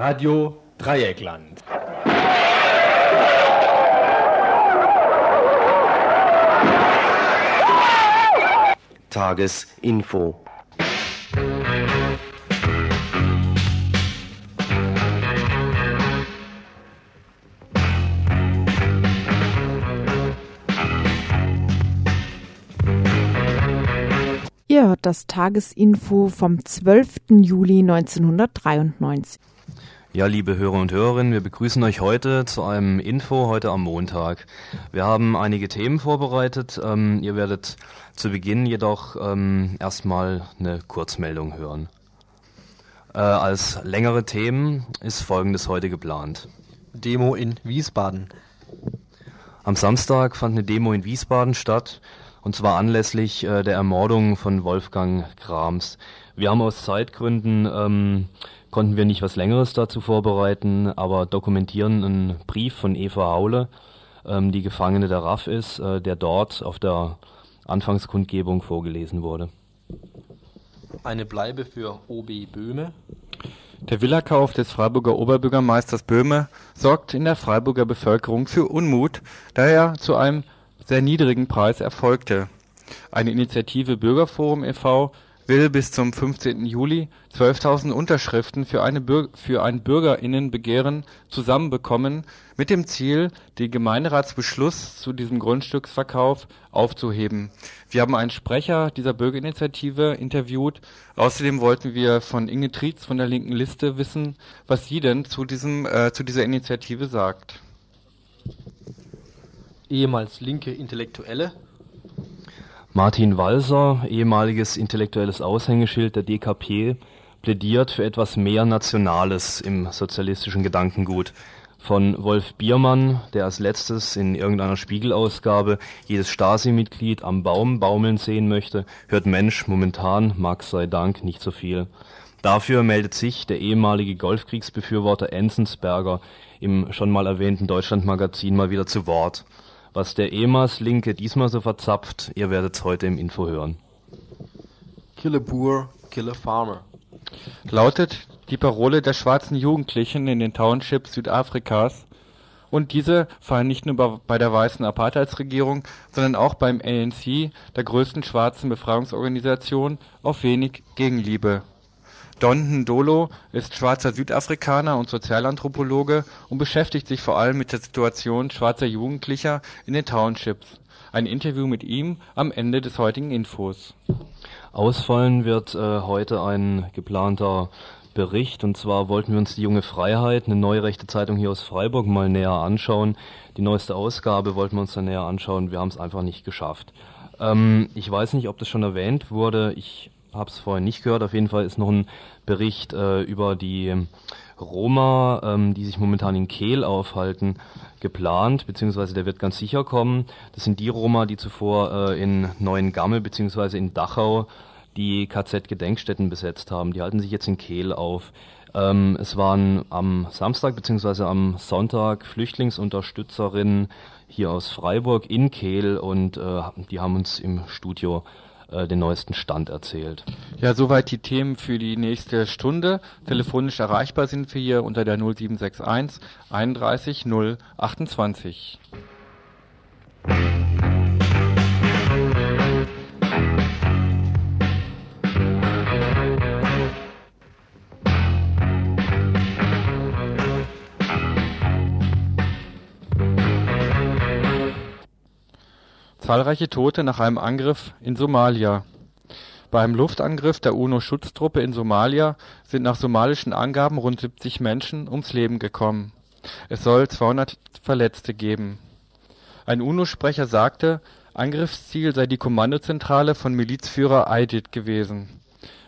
Radio Dreieckland. Tagesinfo. Ihr hört das Tagesinfo vom 12. Juli 1993. Ja, liebe Hörer und Hörerinnen, wir begrüßen euch heute zu einem Info heute am Montag. Wir haben einige Themen vorbereitet. Ähm, ihr werdet zu Beginn jedoch ähm, erstmal eine Kurzmeldung hören. Äh, als längere Themen ist Folgendes heute geplant. Demo in Wiesbaden. Am Samstag fand eine Demo in Wiesbaden statt, und zwar anlässlich äh, der Ermordung von Wolfgang Krams. Wir haben aus Zeitgründen ähm, konnten wir nicht was Längeres dazu vorbereiten, aber dokumentieren einen Brief von Eva Haule, ähm, die Gefangene der RAF ist, äh, der dort auf der Anfangskundgebung vorgelesen wurde. Eine Bleibe für OB Böhme. Der Villakauf des Freiburger Oberbürgermeisters Böhme sorgt in der Freiburger Bevölkerung für Unmut, da er zu einem sehr niedrigen Preis erfolgte. Eine Initiative Bürgerforum e.V will bis zum 15. Juli 12.000 Unterschriften für, ein Bürgerinnenbegehren zusammenbekommen, mit dem Ziel, den Gemeinderatsbeschluss zu diesem Grundstücksverkauf aufzuheben. Wir haben einen Sprecher dieser Bürgerinitiative interviewt. Außerdem wollten wir von Inge Trietz von der linken Liste wissen, was sie denn zu, diesem, äh, zu dieser Initiative sagt. Ehemals linke Intellektuelle Martin Walser, ehemaliges intellektuelles Aushängeschild der DKP, plädiert für etwas mehr Nationales im sozialistischen Gedankengut. Von Wolf Biermann, der als letztes in irgendeiner Spiegelausgabe jedes Stasi-Mitglied am Baum baumeln sehen möchte, hört Mensch momentan, Max sei Dank, nicht so viel. Dafür meldet sich der ehemalige Golfkriegsbefürworter Enzensberger im schon mal erwähnten Deutschlandmagazin mal wieder zu Wort. Was der EMAS-Linke diesmal so verzapft, ihr werdet's heute im Info hören. Kille Boer, Kille Farmer. Lautet die Parole der schwarzen Jugendlichen in den Townships Südafrikas. Und diese fallen nicht nur bei der weißen Apartheidsregierung, sondern auch beim ANC, der größten schwarzen Befreiungsorganisation, auf wenig Gegenliebe. Don Ndolo ist schwarzer Südafrikaner und Sozialanthropologe und beschäftigt sich vor allem mit der Situation schwarzer Jugendlicher in den Townships. Ein Interview mit ihm am Ende des heutigen Infos. Ausfallen wird äh, heute ein geplanter Bericht und zwar wollten wir uns die Junge Freiheit, eine neue rechte Zeitung hier aus Freiburg, mal näher anschauen. Die neueste Ausgabe wollten wir uns dann näher anschauen. Wir haben es einfach nicht geschafft. Ähm, ich weiß nicht, ob das schon erwähnt wurde. Ich habe es vorhin nicht gehört. Auf jeden Fall ist noch ein Bericht äh, über die Roma, ähm, die sich momentan in Kehl aufhalten, geplant, beziehungsweise der wird ganz sicher kommen. Das sind die Roma, die zuvor äh, in Neuengamme beziehungsweise in Dachau die KZ-Gedenkstätten besetzt haben. Die halten sich jetzt in Kehl auf. Ähm, es waren am Samstag beziehungsweise am Sonntag Flüchtlingsunterstützerinnen hier aus Freiburg in Kehl und äh, die haben uns im Studio den neuesten Stand erzählt. Ja, soweit die Themen für die nächste Stunde. Telefonisch erreichbar sind wir hier unter der 0761 31 028. Zahlreiche Tote nach einem Angriff in Somalia. Bei einem Luftangriff der UNO-Schutztruppe in Somalia sind nach somalischen Angaben rund 70 Menschen ums Leben gekommen. Es soll 200 Verletzte geben. Ein UNO-Sprecher sagte, Angriffsziel sei die Kommandozentrale von Milizführer Aidid gewesen.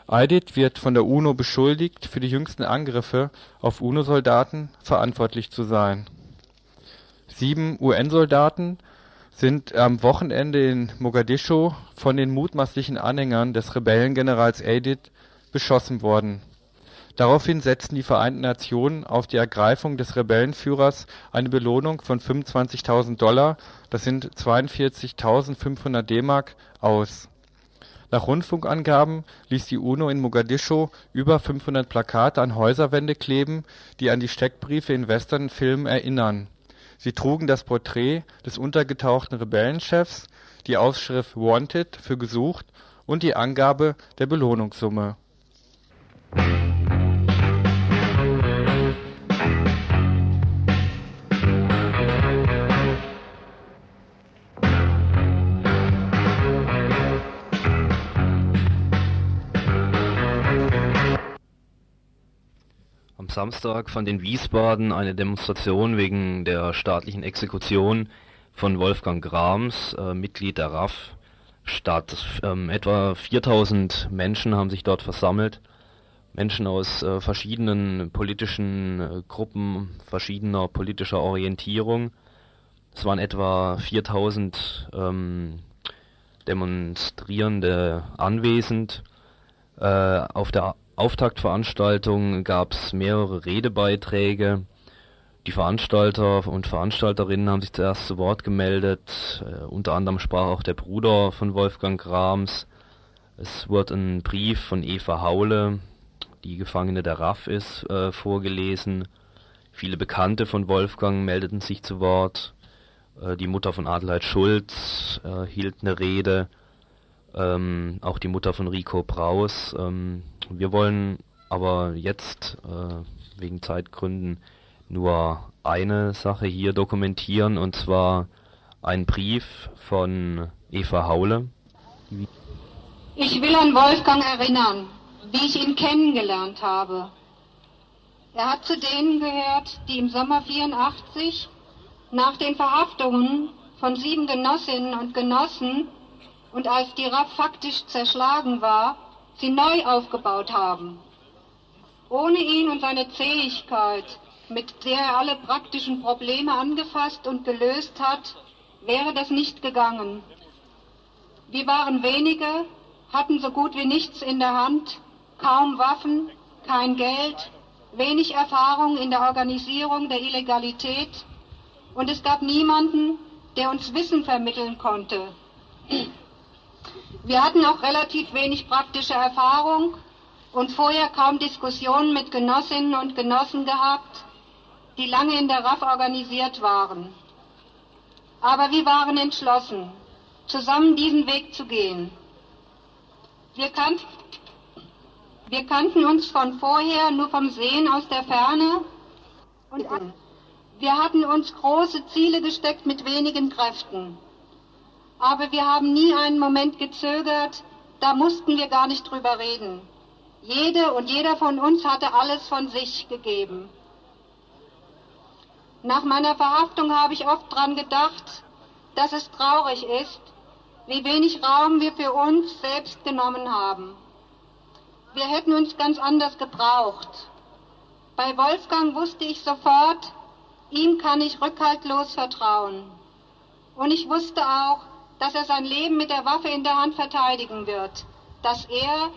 Aidid wird von der UNO beschuldigt, für die jüngsten Angriffe auf UNO-Soldaten verantwortlich zu sein. Sieben UN-Soldaten sind am Wochenende in Mogadischu von den mutmaßlichen Anhängern des Rebellengenerals Aidid beschossen worden. Daraufhin setzten die Vereinten Nationen auf die Ergreifung des Rebellenführers eine Belohnung von 25.000 Dollar, das sind 42.500 D-Mark, aus. Nach Rundfunkangaben ließ die UNO in Mogadischu über 500 Plakate an Häuserwände kleben, die an die Steckbriefe in Western-Filmen erinnern. Sie trugen das Porträt des untergetauchten Rebellenchefs, die Aufschrift Wanted für gesucht und die Angabe der Belohnungssumme Samstag fand in Wiesbaden eine Demonstration wegen der staatlichen Exekution von Wolfgang Grams, äh, Mitglied der RAF, statt. Ähm, etwa 4000 Menschen haben sich dort versammelt. Menschen aus äh, verschiedenen politischen äh, Gruppen, verschiedener politischer Orientierung. Es waren etwa 4000 ähm, Demonstrierende anwesend. Äh, auf der Auftaktveranstaltung gab es mehrere Redebeiträge. Die Veranstalter und Veranstalterinnen haben sich zuerst zu Wort gemeldet. Äh, unter anderem sprach auch der Bruder von Wolfgang Grams. Es wurde ein Brief von Eva Haule, die Gefangene der RAF ist, äh, vorgelesen. Viele Bekannte von Wolfgang meldeten sich zu Wort. Äh, die Mutter von Adelheid Schulz äh, hielt eine Rede. Ähm, auch die Mutter von Rico Braus. Ähm, wir wollen aber jetzt äh, wegen Zeitgründen nur eine Sache hier dokumentieren und zwar ein Brief von Eva Haule. Ich will an Wolfgang erinnern, wie ich ihn kennengelernt habe. Er hat zu denen gehört, die im Sommer 84 nach den Verhaftungen von sieben Genossinnen und Genossen und als die RAF faktisch zerschlagen war, sie neu aufgebaut haben. Ohne ihn und seine Zähigkeit, mit der er alle praktischen Probleme angefasst und gelöst hat, wäre das nicht gegangen. Wir waren wenige, hatten so gut wie nichts in der Hand, kaum Waffen, kein Geld, wenig Erfahrung in der Organisierung der Illegalität und es gab niemanden, der uns Wissen vermitteln konnte. Wir hatten auch relativ wenig praktische Erfahrung und vorher kaum Diskussionen mit Genossinnen und Genossen gehabt, die lange in der RAF organisiert waren. Aber wir waren entschlossen, zusammen diesen Weg zu gehen. Wir, kan wir kannten uns von vorher nur vom Sehen aus der Ferne und wir hatten uns große Ziele gesteckt mit wenigen Kräften aber wir haben nie einen Moment gezögert, da mussten wir gar nicht drüber reden. Jede und jeder von uns hatte alles von sich gegeben. Nach meiner Verhaftung habe ich oft dran gedacht, dass es traurig ist, wie wenig Raum wir für uns selbst genommen haben. Wir hätten uns ganz anders gebraucht. Bei Wolfgang wusste ich sofort, ihm kann ich rückhaltlos vertrauen. Und ich wusste auch, dass er sein Leben mit der Waffe in der Hand verteidigen wird, dass er,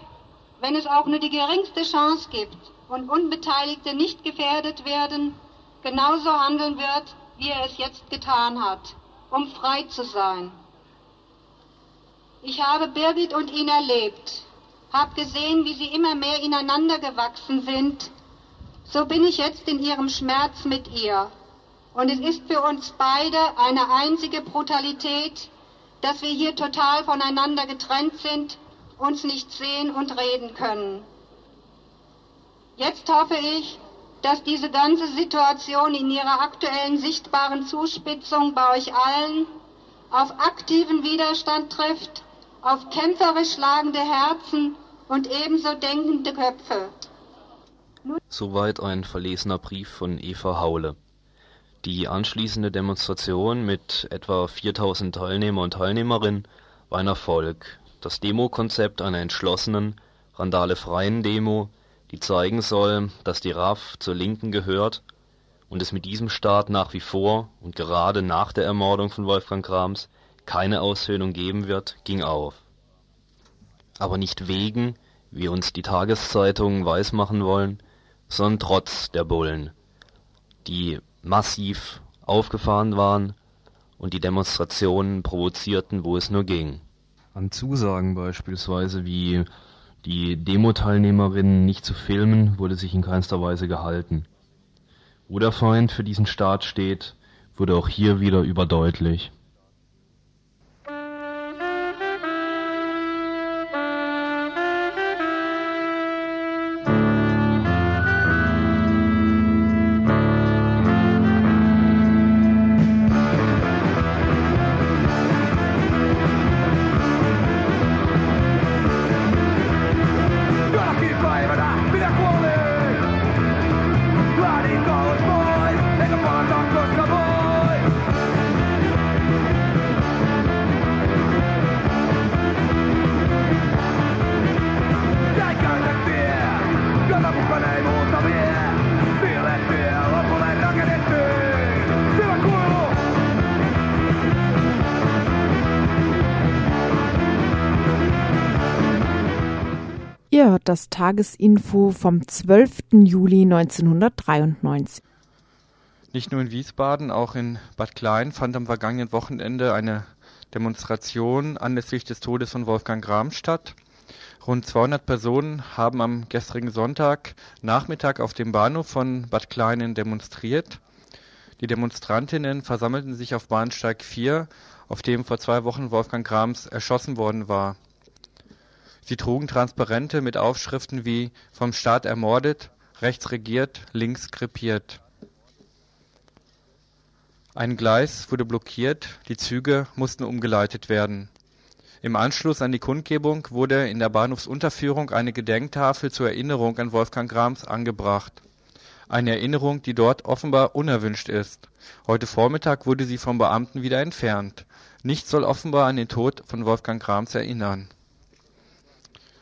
wenn es auch nur die geringste Chance gibt und Unbeteiligte nicht gefährdet werden, genauso handeln wird, wie er es jetzt getan hat, um frei zu sein. Ich habe Birgit und ihn erlebt, habe gesehen, wie sie immer mehr ineinander gewachsen sind. So bin ich jetzt in ihrem Schmerz mit ihr. Und es ist für uns beide eine einzige Brutalität, dass wir hier total voneinander getrennt sind, uns nicht sehen und reden können. Jetzt hoffe ich, dass diese ganze Situation in ihrer aktuellen sichtbaren Zuspitzung bei euch allen auf aktiven Widerstand trifft, auf kämpferisch schlagende Herzen und ebenso denkende Köpfe. Soweit ein verlesener Brief von Eva Haule. Die anschließende Demonstration mit etwa 4000 Teilnehmer und Teilnehmerinnen war ein Erfolg. Das Demokonzept einer entschlossenen, randalefreien Demo, die zeigen soll, dass die RAF zur Linken gehört und es mit diesem Staat nach wie vor und gerade nach der Ermordung von Wolfgang Grams keine Aushöhlung geben wird, ging auf. Aber nicht wegen, wie uns die Tageszeitungen weismachen wollen, sondern trotz der Bullen, die massiv aufgefahren waren und die Demonstrationen provozierten, wo es nur ging. an Zusagen beispielsweise wie die Demo-Teilnehmerinnen nicht zu filmen, wurde sich in keinster Weise gehalten. Wo der Feind für diesen Staat steht, wurde auch hier wieder überdeutlich. Das Tagesinfo vom 12. Juli 1993. Nicht nur in Wiesbaden, auch in Bad Klein fand am vergangenen Wochenende eine Demonstration anlässlich des Todes von Wolfgang Gram statt. Rund 200 Personen haben am gestrigen Sonntag Nachmittag auf dem Bahnhof von Bad Kleinen demonstriert. Die Demonstrantinnen versammelten sich auf Bahnsteig 4, auf dem vor zwei Wochen Wolfgang Grams erschossen worden war. Sie trugen Transparente mit Aufschriften wie vom Staat ermordet, rechts regiert, links krepiert. Ein Gleis wurde blockiert, die Züge mussten umgeleitet werden. Im Anschluss an die Kundgebung wurde in der Bahnhofsunterführung eine Gedenktafel zur Erinnerung an Wolfgang Grams angebracht. Eine Erinnerung, die dort offenbar unerwünscht ist. Heute Vormittag wurde sie vom Beamten wieder entfernt. Nichts soll offenbar an den Tod von Wolfgang Grams erinnern.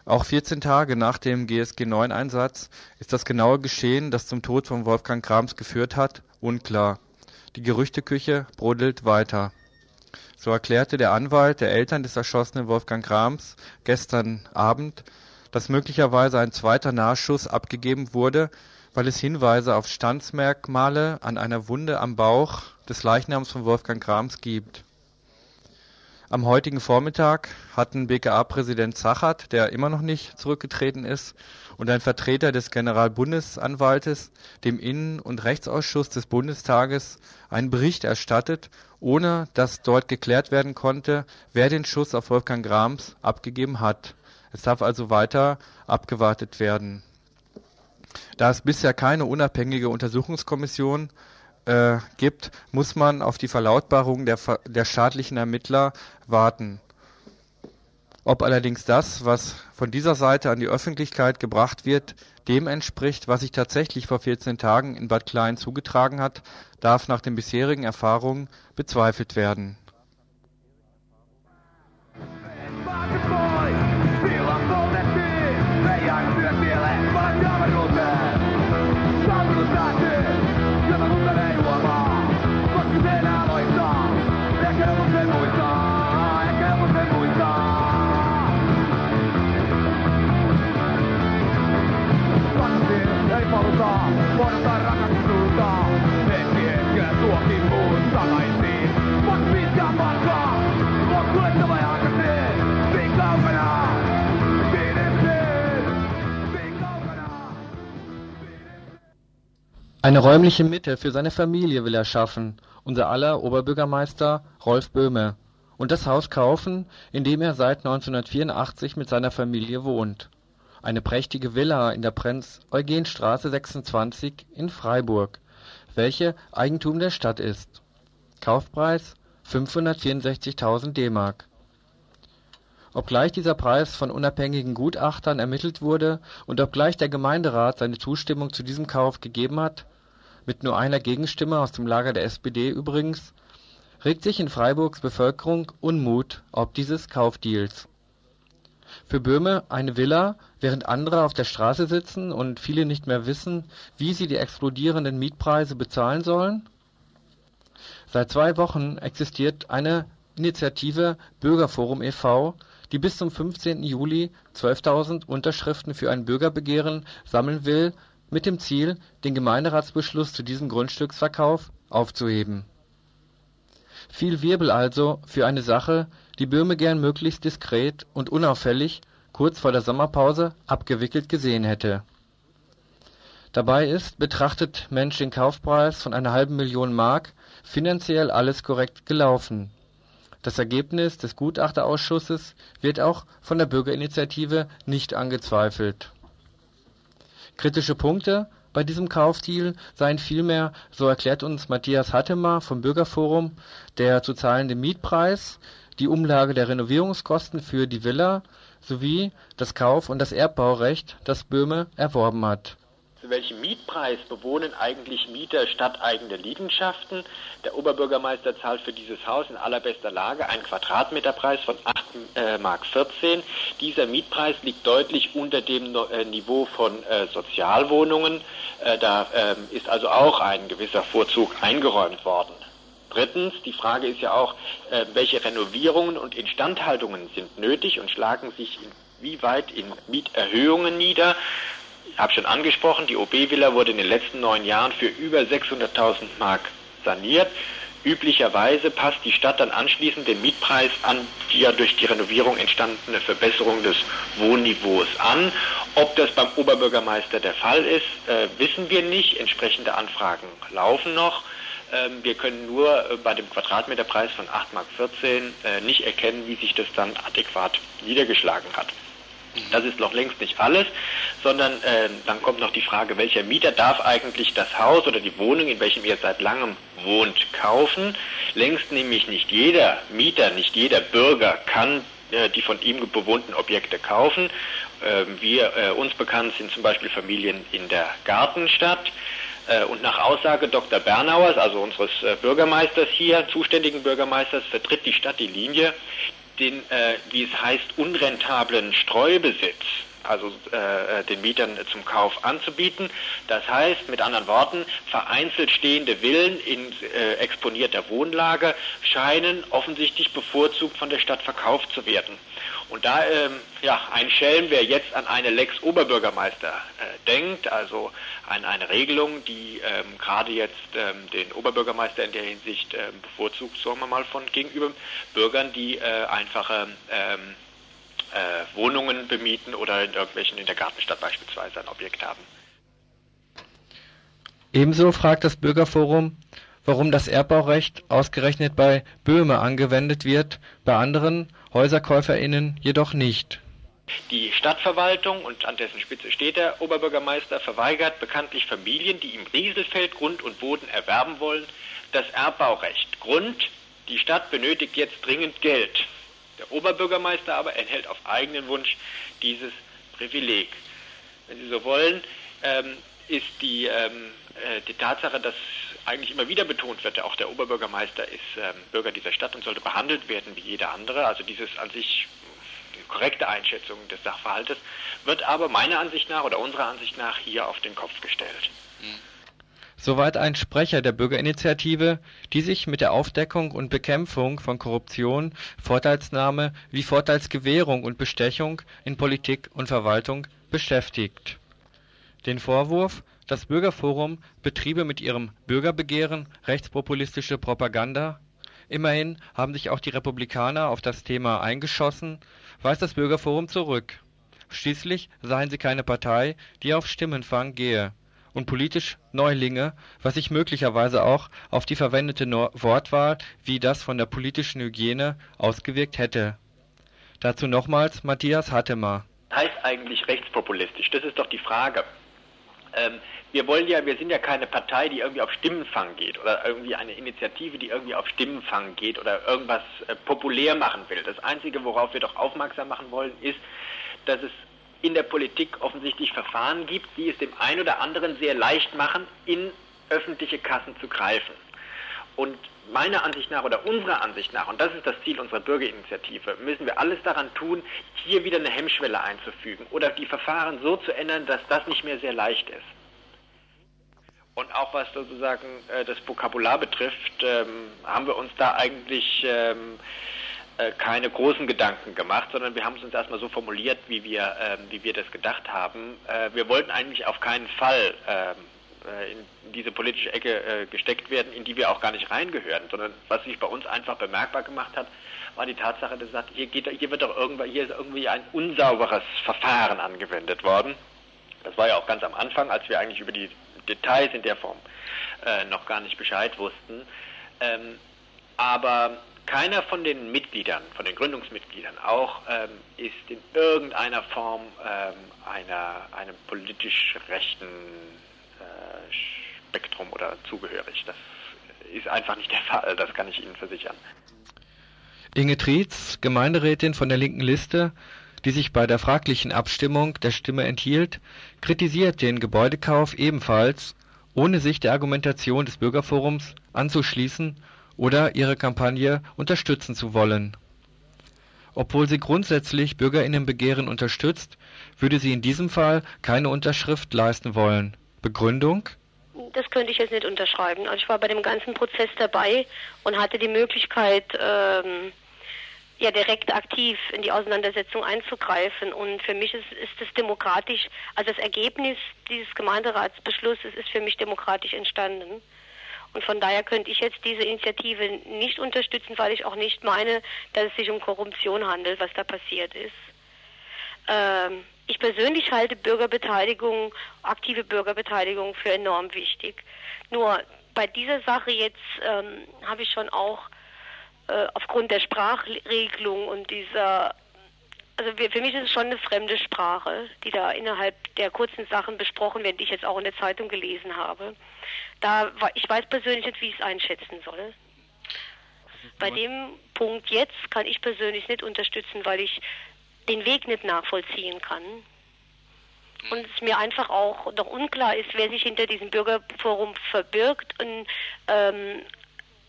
Auch 14 Tage nach dem GSG-9-Einsatz ist das genaue Geschehen, das zum Tod von Wolfgang Grams geführt hat, unklar. Die Gerüchteküche brodelt weiter. So erklärte der Anwalt der Eltern des erschossenen Wolfgang Grams gestern Abend, dass möglicherweise ein zweiter Nachschuss abgegeben wurde, weil es Hinweise auf Standsmerkmale an einer Wunde am Bauch des Leichnams von Wolfgang Grams gibt. Am heutigen Vormittag hatten BKA-Präsident Zachert, der immer noch nicht zurückgetreten ist, und ein Vertreter des Generalbundesanwaltes dem Innen- und Rechtsausschuss des Bundestages einen Bericht erstattet, ohne dass dort geklärt werden konnte, wer den Schuss auf Wolfgang Grams abgegeben hat. Es darf also weiter abgewartet werden. Da es bisher keine unabhängige Untersuchungskommission äh, gibt, muss man auf die Verlautbarung der, der staatlichen Ermittler warten. Ob allerdings das, was von dieser Seite an die Öffentlichkeit gebracht wird, dem entspricht, was sich tatsächlich vor 14 Tagen in Bad Klein zugetragen hat, darf nach den bisherigen Erfahrungen bezweifelt werden. Eine räumliche Mitte für seine Familie will er schaffen, unser aller Oberbürgermeister Rolf Böhme, und das Haus kaufen, in dem er seit 1984 mit seiner Familie wohnt. Eine prächtige Villa in der Prinz-Eugen-Straße 26 in Freiburg, welche Eigentum der Stadt ist. Kaufpreis 564.000 D-Mark. Obgleich dieser Preis von unabhängigen Gutachtern ermittelt wurde und obgleich der Gemeinderat seine Zustimmung zu diesem Kauf gegeben hat, mit nur einer Gegenstimme aus dem Lager der SPD übrigens, regt sich in Freiburgs Bevölkerung Unmut ob dieses Kaufdeals. Für Böhme eine Villa, während andere auf der Straße sitzen und viele nicht mehr wissen, wie sie die explodierenden Mietpreise bezahlen sollen? Seit zwei Wochen existiert eine Initiative Bürgerforum e.V., die bis zum 15. Juli 12.000 Unterschriften für ein Bürgerbegehren sammeln will, mit dem Ziel, den Gemeinderatsbeschluss zu diesem Grundstücksverkauf aufzuheben. Viel Wirbel also für eine Sache, die Böhme gern möglichst diskret und unauffällig kurz vor der Sommerpause abgewickelt gesehen hätte. Dabei ist, betrachtet Mensch den Kaufpreis von einer halben Million Mark, finanziell alles korrekt gelaufen. Das Ergebnis des Gutachterausschusses wird auch von der Bürgerinitiative nicht angezweifelt. Kritische Punkte bei diesem Kaufdeal seien vielmehr, so erklärt uns Matthias Hattemer vom Bürgerforum, der zu zahlende Mietpreis, die Umlage der Renovierungskosten für die Villa sowie das Kauf- und das Erbbaurecht, das Böhme erworben hat zu welchem Mietpreis bewohnen eigentlich Mieter stadteigene Liegenschaften. Der Oberbürgermeister zahlt für dieses Haus in allerbester Lage einen Quadratmeterpreis von 8 äh, Mark 14. Dieser Mietpreis liegt deutlich unter dem äh, Niveau von äh, Sozialwohnungen. Äh, da ähm, ist also auch ein gewisser Vorzug eingeräumt worden. Drittens, die Frage ist ja auch, äh, welche Renovierungen und Instandhaltungen sind nötig und schlagen sich inwieweit in Mieterhöhungen nieder. Habe schon angesprochen, die OB-Villa wurde in den letzten neun Jahren für über 600.000 Mark saniert. Üblicherweise passt die Stadt dann anschließend den Mietpreis an die ja durch die Renovierung entstandene Verbesserung des Wohnniveaus an. Ob das beim Oberbürgermeister der Fall ist, äh, wissen wir nicht. Entsprechende Anfragen laufen noch. Ähm, wir können nur äh, bei dem Quadratmeterpreis von 8,14 Mark äh, nicht erkennen, wie sich das dann adäquat niedergeschlagen hat. Das ist noch längst nicht alles, sondern äh, dann kommt noch die Frage, welcher Mieter darf eigentlich das Haus oder die Wohnung, in welchem ihr seit langem wohnt, kaufen. Längst nämlich nicht jeder Mieter, nicht jeder Bürger kann äh, die von ihm bewohnten Objekte kaufen. Äh, wir, uns bekannt sind zum Beispiel Familien in der Gartenstadt. Äh, und nach Aussage Dr. Bernauers, also unseres äh, Bürgermeisters hier, zuständigen Bürgermeisters, vertritt die Stadt die Linie, den, äh, wie es heißt, unrentablen Streubesitz, also äh, den Mietern zum Kauf anzubieten. Das heißt, mit anderen Worten, vereinzelt stehende Villen in äh, exponierter Wohnlage scheinen offensichtlich bevorzugt von der Stadt verkauft zu werden. Und da ähm, ja, ein Schelm, wer jetzt an eine Lex Oberbürgermeister äh, denkt, also an eine Regelung, die ähm, gerade jetzt ähm, den Oberbürgermeister in der Hinsicht ähm, bevorzugt, sagen wir mal, von gegenüber Bürgern, die äh, einfache ähm, äh, Wohnungen bemieten oder in irgendwelchen in der Gartenstadt beispielsweise ein Objekt haben. Ebenso fragt das Bürgerforum, warum das Erbbaurecht ausgerechnet bei Böhme angewendet wird, bei anderen HäuserkäuferInnen jedoch nicht. Die Stadtverwaltung, und an dessen Spitze steht der Oberbürgermeister, verweigert bekanntlich Familien, die im Rieselfeld Grund und Boden erwerben wollen, das Erbbaurecht. Grund, die Stadt benötigt jetzt dringend Geld. Der Oberbürgermeister aber enthält auf eigenen Wunsch dieses Privileg. Wenn Sie so wollen, ähm, ist die, ähm, äh, die Tatsache, dass eigentlich immer wieder betont wird, auch der Oberbürgermeister ist ähm, Bürger dieser Stadt und sollte behandelt werden wie jeder andere. Also dieses an sich die korrekte Einschätzung des Sachverhaltes wird aber meiner Ansicht nach oder unserer Ansicht nach hier auf den Kopf gestellt. Soweit ein Sprecher der Bürgerinitiative, die sich mit der Aufdeckung und Bekämpfung von Korruption, Vorteilsnahme wie Vorteilsgewährung und Bestechung in Politik und Verwaltung beschäftigt. Den Vorwurf, das Bürgerforum betriebe mit ihrem Bürgerbegehren rechtspopulistische Propaganda. Immerhin haben sich auch die Republikaner auf das Thema eingeschossen, weist das Bürgerforum zurück. Schließlich seien sie keine Partei, die auf Stimmenfang gehe und politisch Neulinge, was sich möglicherweise auch auf die verwendete Wortwahl wie das von der politischen Hygiene ausgewirkt hätte. Dazu nochmals Matthias Hattemer. Heißt eigentlich rechtspopulistisch? Das ist doch die Frage. Ähm, wir wollen ja, wir sind ja keine Partei, die irgendwie auf Stimmenfang geht oder irgendwie eine Initiative, die irgendwie auf Stimmenfang geht oder irgendwas äh, populär machen will. Das Einzige, worauf wir doch aufmerksam machen wollen, ist, dass es in der Politik offensichtlich Verfahren gibt, die es dem einen oder anderen sehr leicht machen, in öffentliche Kassen zu greifen. Und meiner Ansicht nach oder unserer Ansicht nach, und das ist das Ziel unserer Bürgerinitiative, müssen wir alles daran tun, hier wieder eine Hemmschwelle einzufügen oder die Verfahren so zu ändern, dass das nicht mehr sehr leicht ist. Und auch was sozusagen äh, das Vokabular betrifft, ähm, haben wir uns da eigentlich ähm, äh, keine großen Gedanken gemacht, sondern wir haben es uns erstmal so formuliert, wie wir, ähm, wie wir das gedacht haben. Äh, wir wollten eigentlich auf keinen Fall ähm, äh, in diese politische Ecke äh, gesteckt werden, in die wir auch gar nicht reingehören, sondern was sich bei uns einfach bemerkbar gemacht hat, war die Tatsache, dass sagt, hier, geht, hier wird doch irgendwann, hier ist irgendwie ein unsauberes Verfahren angewendet worden. Das war ja auch ganz am Anfang, als wir eigentlich über die Details in der Form äh, noch gar nicht Bescheid wussten. Ähm, aber keiner von den Mitgliedern, von den Gründungsmitgliedern auch, ähm, ist in irgendeiner Form ähm, einer, einem politisch rechten äh, Spektrum oder zugehörig. Das ist einfach nicht der Fall, das kann ich Ihnen versichern. Inge Trietz, Gemeinderätin von der linken Liste, die sich bei der fraglichen Abstimmung der Stimme enthielt, kritisiert den Gebäudekauf ebenfalls, ohne sich der Argumentation des Bürgerforums anzuschließen oder ihre Kampagne unterstützen zu wollen. Obwohl sie grundsätzlich Bürgerinnenbegehren unterstützt, würde sie in diesem Fall keine Unterschrift leisten wollen. Begründung? Das könnte ich jetzt nicht unterschreiben. Also ich war bei dem ganzen Prozess dabei und hatte die Möglichkeit, ähm, ja direkt aktiv in die Auseinandersetzung einzugreifen. Und für mich ist, ist es demokratisch, also das Ergebnis dieses Gemeinderatsbeschlusses ist für mich demokratisch entstanden. Und von daher könnte ich jetzt diese Initiative nicht unterstützen, weil ich auch nicht meine, dass es sich um Korruption handelt, was da passiert ist. Ähm, ich persönlich halte Bürgerbeteiligung, aktive Bürgerbeteiligung für enorm wichtig. Nur bei dieser Sache jetzt ähm, habe ich schon auch äh, aufgrund der Sprachregelung und dieser, also für mich ist es schon eine fremde Sprache, die da innerhalb der kurzen Sachen besprochen wird, die ich jetzt auch in der Zeitung gelesen habe. Da ich weiß persönlich nicht, wie ich es einschätzen soll. Bei dem Punkt jetzt kann ich persönlich nicht unterstützen, weil ich den Weg nicht nachvollziehen kann. Und es mir einfach auch noch unklar ist, wer sich hinter diesem Bürgerforum verbirgt und ähm,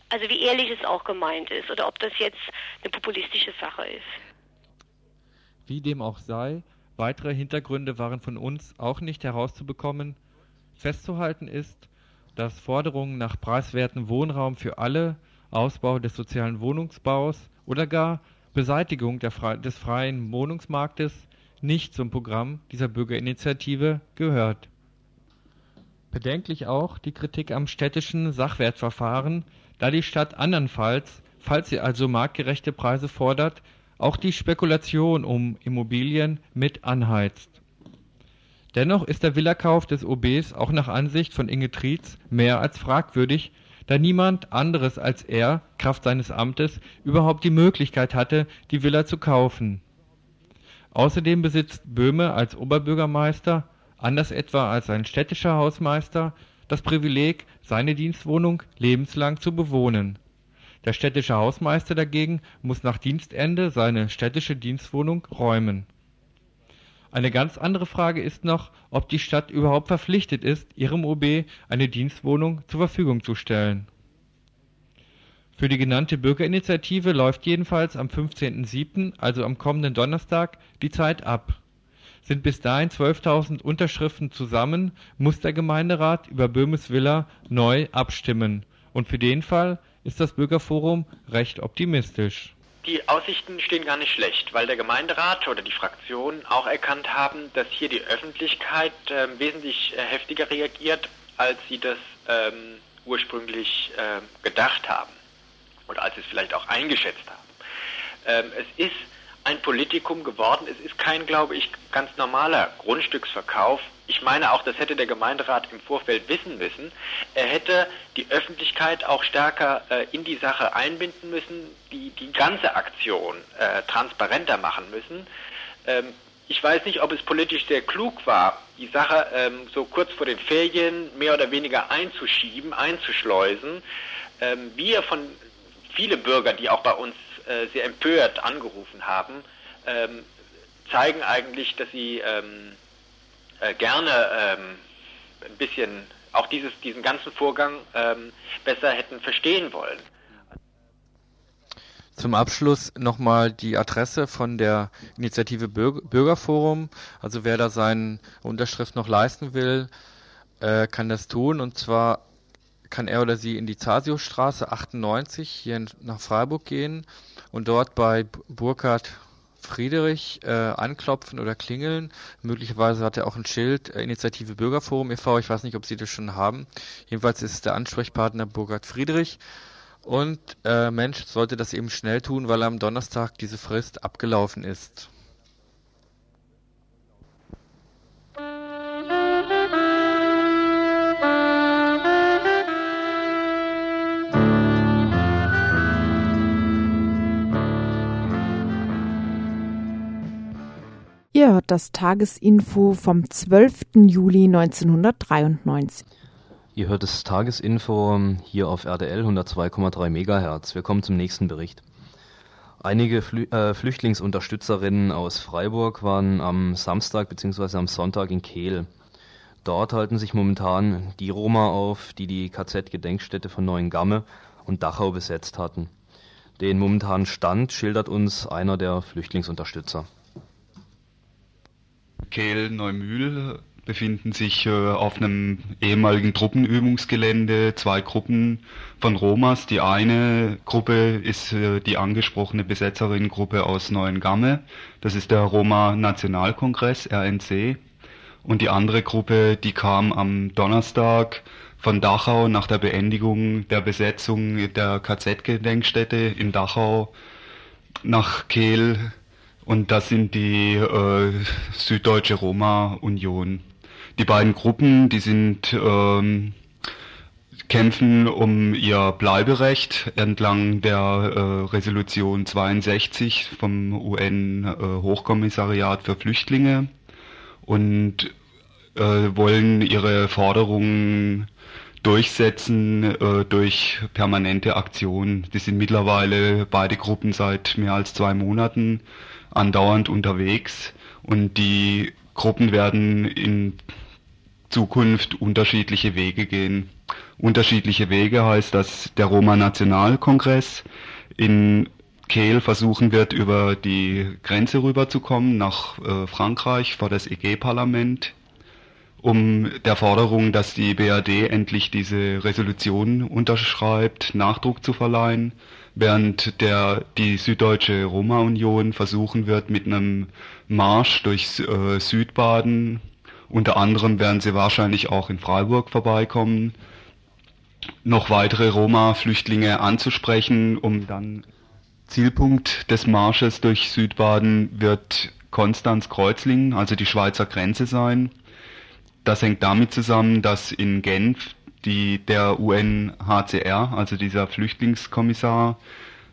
also wie ehrlich es auch gemeint ist oder ob das jetzt eine populistische Sache ist. Wie dem auch sei, weitere Hintergründe waren von uns auch nicht herauszubekommen. Festzuhalten ist, dass Forderungen nach preiswertem Wohnraum für alle, Ausbau des sozialen Wohnungsbaus oder gar Beseitigung Fre des freien Wohnungsmarktes nicht zum Programm dieser Bürgerinitiative gehört. Bedenklich auch die Kritik am städtischen Sachwertverfahren, da die Stadt andernfalls, falls sie also marktgerechte Preise fordert, auch die Spekulation um Immobilien mit anheizt. Dennoch ist der Villakauf des OBs auch nach Ansicht von Inge Trietz mehr als fragwürdig, da niemand anderes als er, Kraft seines Amtes, überhaupt die Möglichkeit hatte, die Villa zu kaufen. Außerdem besitzt Böhme als Oberbürgermeister, anders etwa als ein städtischer Hausmeister, das Privileg, seine Dienstwohnung lebenslang zu bewohnen. Der städtische Hausmeister dagegen muss nach Dienstende seine städtische Dienstwohnung räumen. Eine ganz andere Frage ist noch, ob die Stadt überhaupt verpflichtet ist, ihrem OB eine Dienstwohnung zur Verfügung zu stellen. Für die genannte Bürgerinitiative läuft jedenfalls am 15.07., also am kommenden Donnerstag, die Zeit ab sind bis dahin 12.000 Unterschriften zusammen, muss der Gemeinderat über Böhmes Villa neu abstimmen. Und für den Fall ist das Bürgerforum recht optimistisch. Die Aussichten stehen gar nicht schlecht, weil der Gemeinderat oder die Fraktionen auch erkannt haben, dass hier die Öffentlichkeit äh, wesentlich äh, heftiger reagiert, als sie das ähm, ursprünglich äh, gedacht haben oder als sie es vielleicht auch eingeschätzt haben. Ähm, es ist ein Politikum geworden. Es ist kein, glaube ich, ganz normaler Grundstücksverkauf. Ich meine auch, das hätte der Gemeinderat im Vorfeld wissen müssen. Er hätte die Öffentlichkeit auch stärker äh, in die Sache einbinden müssen, die, die ganze Aktion äh, transparenter machen müssen. Ähm, ich weiß nicht, ob es politisch sehr klug war, die Sache ähm, so kurz vor den Ferien mehr oder weniger einzuschieben, einzuschleusen. Ähm, wir von viele Bürger, die auch bei uns äh, sehr empört angerufen haben, ähm, zeigen eigentlich, dass sie ähm, äh, gerne ähm, ein bisschen auch dieses, diesen ganzen Vorgang ähm, besser hätten verstehen wollen. Zum Abschluss nochmal die Adresse von der Initiative Bürgerforum. Also wer da seine Unterschrift noch leisten will, äh, kann das tun. Und zwar kann er oder sie in die Zasio-Straße 98 hier nach Freiburg gehen und dort bei Burkhard Friedrich äh, anklopfen oder klingeln. Möglicherweise hat er auch ein Schild, äh, Initiative Bürgerforum e.V. Ich weiß nicht, ob Sie das schon haben. Jedenfalls ist der Ansprechpartner Burkhard Friedrich. Und äh, Mensch sollte das eben schnell tun, weil am Donnerstag diese Frist abgelaufen ist. Ihr hört das Tagesinfo vom 12. Juli 1993. Ihr hört das Tagesinfo hier auf RDL 102,3 MHz. Wir kommen zum nächsten Bericht. Einige Flü äh, Flüchtlingsunterstützerinnen aus Freiburg waren am Samstag bzw. am Sonntag in Kehl. Dort halten sich momentan die Roma auf, die die KZ-Gedenkstätte von Neuengamme und Dachau besetzt hatten. Den momentanen Stand schildert uns einer der Flüchtlingsunterstützer. Kehl Neumühl befinden sich äh, auf einem ehemaligen Truppenübungsgelände zwei Gruppen von Romas. Die eine Gruppe ist äh, die angesprochene Besetzerinnengruppe aus Neuengamme. Das ist der Roma Nationalkongress, RNC. Und die andere Gruppe, die kam am Donnerstag von Dachau nach der Beendigung der Besetzung der KZ-Gedenkstätte in Dachau nach Kehl und das sind die äh, Süddeutsche Roma Union. Die beiden Gruppen, die sind ähm, kämpfen um ihr Bleiberecht entlang der äh, Resolution 62 vom UN äh, Hochkommissariat für Flüchtlinge und äh, wollen ihre Forderungen durchsetzen äh, durch permanente Aktionen. Die sind mittlerweile beide Gruppen seit mehr als zwei Monaten andauernd unterwegs und die Gruppen werden in Zukunft unterschiedliche Wege gehen. Unterschiedliche Wege heißt, dass der Roma Nationalkongress in Kehl versuchen wird, über die Grenze rüberzukommen nach äh, Frankreich vor das EG-Parlament, um der Forderung, dass die BRD endlich diese Resolution unterschreibt, Nachdruck zu verleihen während der die Süddeutsche Roma-Union versuchen wird mit einem Marsch durch äh, Südbaden. Unter anderem werden sie wahrscheinlich auch in Freiburg vorbeikommen, noch weitere Roma-Flüchtlinge anzusprechen, um dann Zielpunkt des Marsches durch Südbaden wird Konstanz-Kreuzlingen, also die Schweizer Grenze sein. Das hängt damit zusammen, dass in Genf die der UNHCR, also dieser Flüchtlingskommissar,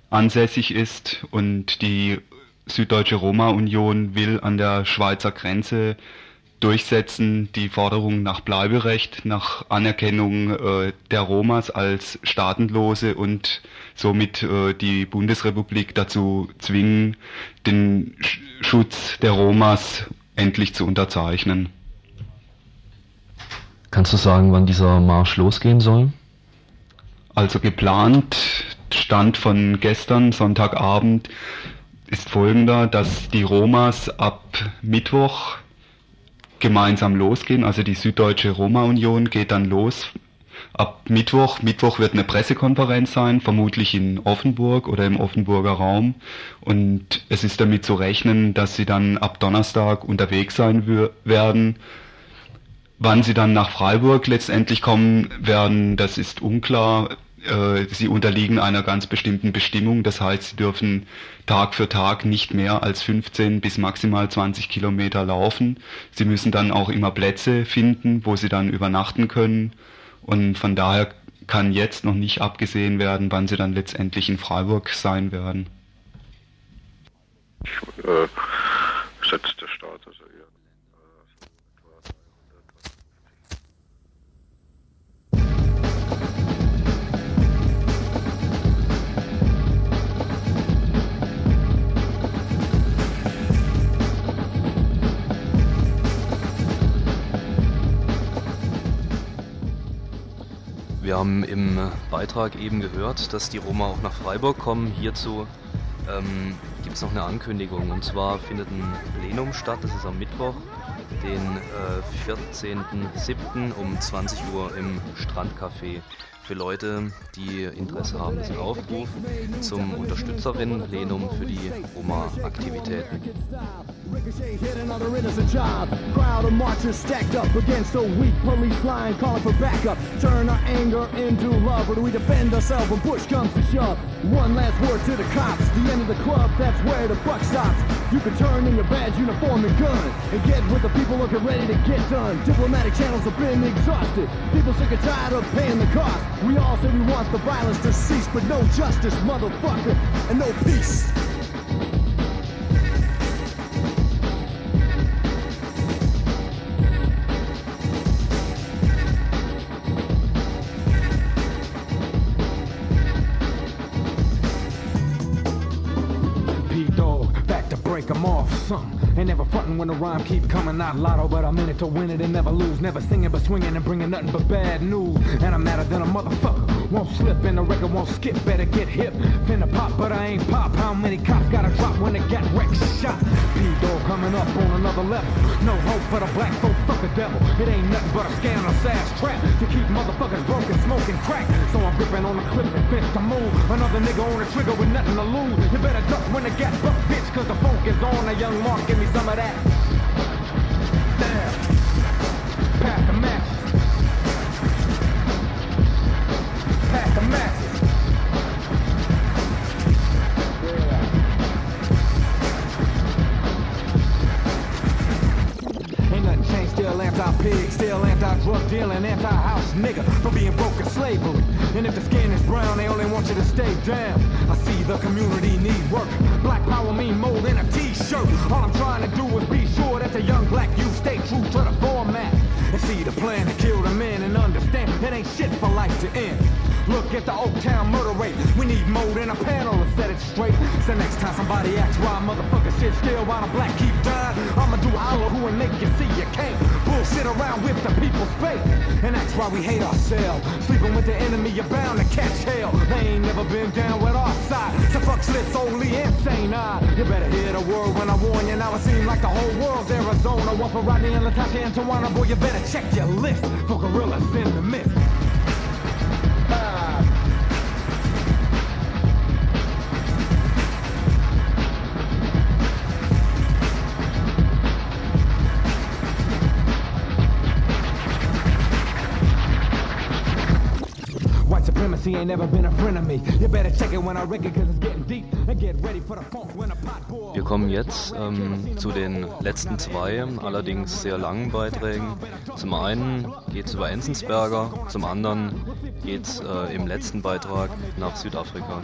ansässig ist und die Süddeutsche Roma-Union will an der Schweizer Grenze durchsetzen die Forderung nach Bleiberecht, nach Anerkennung äh, der Romas als Staatenlose und somit äh, die Bundesrepublik dazu zwingen, den Sch Schutz der Romas endlich zu unterzeichnen. Kannst du sagen, wann dieser Marsch losgehen soll? Also geplant, Stand von gestern, Sonntagabend, ist folgender, dass die Romas ab Mittwoch gemeinsam losgehen. Also die Süddeutsche Roma-Union geht dann los ab Mittwoch. Mittwoch wird eine Pressekonferenz sein, vermutlich in Offenburg oder im Offenburger Raum. Und es ist damit zu rechnen, dass sie dann ab Donnerstag unterwegs sein werden Wann sie dann nach Freiburg letztendlich kommen werden, das ist unklar. Äh, sie unterliegen einer ganz bestimmten Bestimmung. Das heißt, sie dürfen Tag für Tag nicht mehr als 15 bis maximal 20 Kilometer laufen. Sie müssen dann auch immer Plätze finden, wo sie dann übernachten können. Und von daher kann jetzt noch nicht abgesehen werden, wann sie dann letztendlich in Freiburg sein werden. Äh, setzt der Wir haben im Beitrag eben gehört, dass die Roma auch nach Freiburg kommen. Hierzu ähm, gibt es noch eine Ankündigung. Und zwar findet ein Plenum statt, das ist am Mittwoch, den äh, 14.07. um 20 Uhr im Strandcafé für Leute, die Interesse haben, ein Aufruf zum Unterstützerinnen-Plenum für die Roma-Aktivitäten. One last word to the cops. The end of the club, that's where the buck stops. You can turn in your badge, uniform, and gun and get with the people looking ready to get done. Diplomatic channels have been exhausted. People sick and tired of paying the cost. We all say we want the violence to cease, but no justice, motherfucker, and no peace. P-Dog, back to break 'em off something. Ain't never frontin' when the rhyme keep coming out lotto, but I'm in it to win it and never lose. Never singing but swinging and bringing nothing but bad news. And I'm madder than a motherfucker. Won't slip and the record won't skip. Better get hip. Finna pop, but I ain't pop. How many cops gotta drop when they get wrecked? Shot. P-Dog coming up on another level. No hope for the black folk. Fuck the devil. It ain't nothing but a scandalous ass trap to keep motherfuckers broken, smoking crack. So I'm gripping on the clip and fence to move. Another nigga on the trigger with nothing to lose. You better duck when the gas buck, bitch, cause the funk is on. A young Mark, me some of that. Ain't nothing changed, still anti-pig, still anti-drug dealing, anti-house nigga for being broke in slavery. And if the skin is brown, they only want you to stay down. I see the community need work. Black power mean more than a t-shirt. All I'm trying to do is be sure that the young black youth stay true to the format. And see the plan to kill the men and understand it ain't shit for life to end. Look at the Old Town murder rate. We need more than a panel to set it straight. So next time somebody asks why motherfucker shit still while the black keep dying, Of who and make you see you can't bullshit around with the people's faith. And that's why we hate ourselves. Sleeping with the enemy, you're bound to catch hell. They ain't never been down with our side. So fuck slits only insane eye. You better hear the word when I warn you. Now it seems like the whole world's Arizona. One for Rodney and Latasha and Tawana. Boy, you better check your list for gorillas in the mist. Ain't never been a friend of me. You better check it when I wreck it, cause it's getting Wir kommen jetzt ähm, zu den letzten zwei, allerdings sehr langen Beiträgen. Zum einen geht es über Enzensberger, zum anderen geht es äh, im letzten Beitrag nach Südafrika.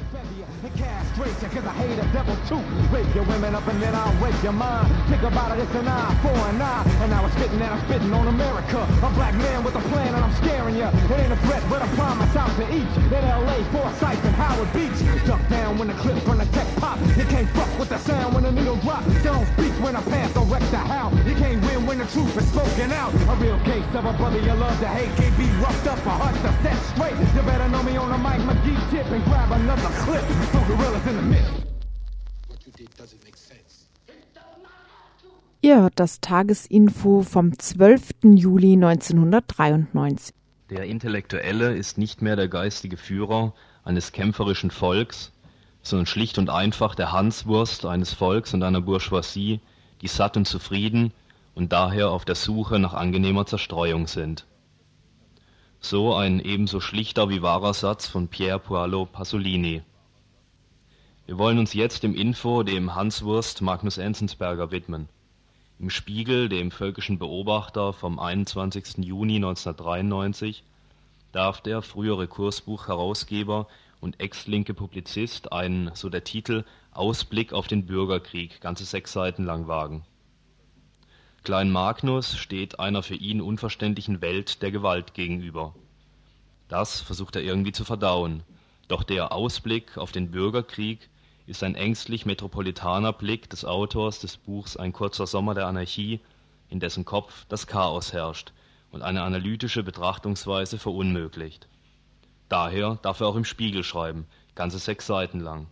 Duck from the tech pop. You can't fuck with the sound when the needle drop. So don't speak when I pass or wreck the how. You can't win when the truth is spoken out. A real case of a brother you love to hate. Can't be roughed up or hard to set straight. You better know me on the Mike McGee tip and grab another clip. For gorillas in the mist. Ihr hört das Tagesinfo vom 12. Juli 1993. Der Intellektuelle ist nicht mehr der geistige Führer eines kämpferischen Volks, sondern schlicht und einfach der Hanswurst eines Volks und einer Bourgeoisie, die satt und zufrieden und daher auf der Suche nach angenehmer Zerstreuung sind. So ein ebenso schlichter wie wahrer Satz von Pier Paolo Pasolini. Wir wollen uns jetzt im Info dem Hanswurst Magnus Enzensberger widmen. Im Spiegel, dem völkischen Beobachter vom 21. Juni 1993, darf der frühere Kursbuch-Herausgeber und ex-linke Publizist einen, so der Titel, Ausblick auf den Bürgerkrieg, ganze sechs Seiten lang wagen. Klein Magnus steht einer für ihn unverständlichen Welt der Gewalt gegenüber. Das versucht er irgendwie zu verdauen. Doch der Ausblick auf den Bürgerkrieg ist ein ängstlich metropolitaner Blick des Autors des Buchs Ein kurzer Sommer der Anarchie, in dessen Kopf das Chaos herrscht und eine analytische Betrachtungsweise verunmöglicht. Daher darf er auch im Spiegel schreiben, ganze sechs Seiten lang.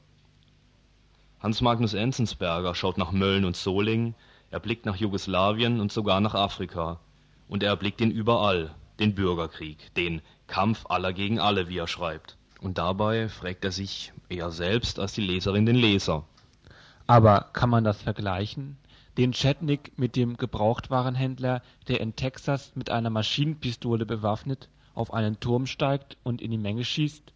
Hans Magnus Enzensberger schaut nach Mölln und Solingen, er blickt nach Jugoslawien und sogar nach Afrika. Und er erblickt ihn überall, den Bürgerkrieg, den Kampf aller gegen alle, wie er schreibt. Und dabei fragt er sich eher selbst als die Leserin den Leser. Aber kann man das vergleichen? Den Chetnik mit dem Gebrauchtwarenhändler, der in Texas mit einer Maschinenpistole bewaffnet auf einen Turm steigt und in die Menge schießt?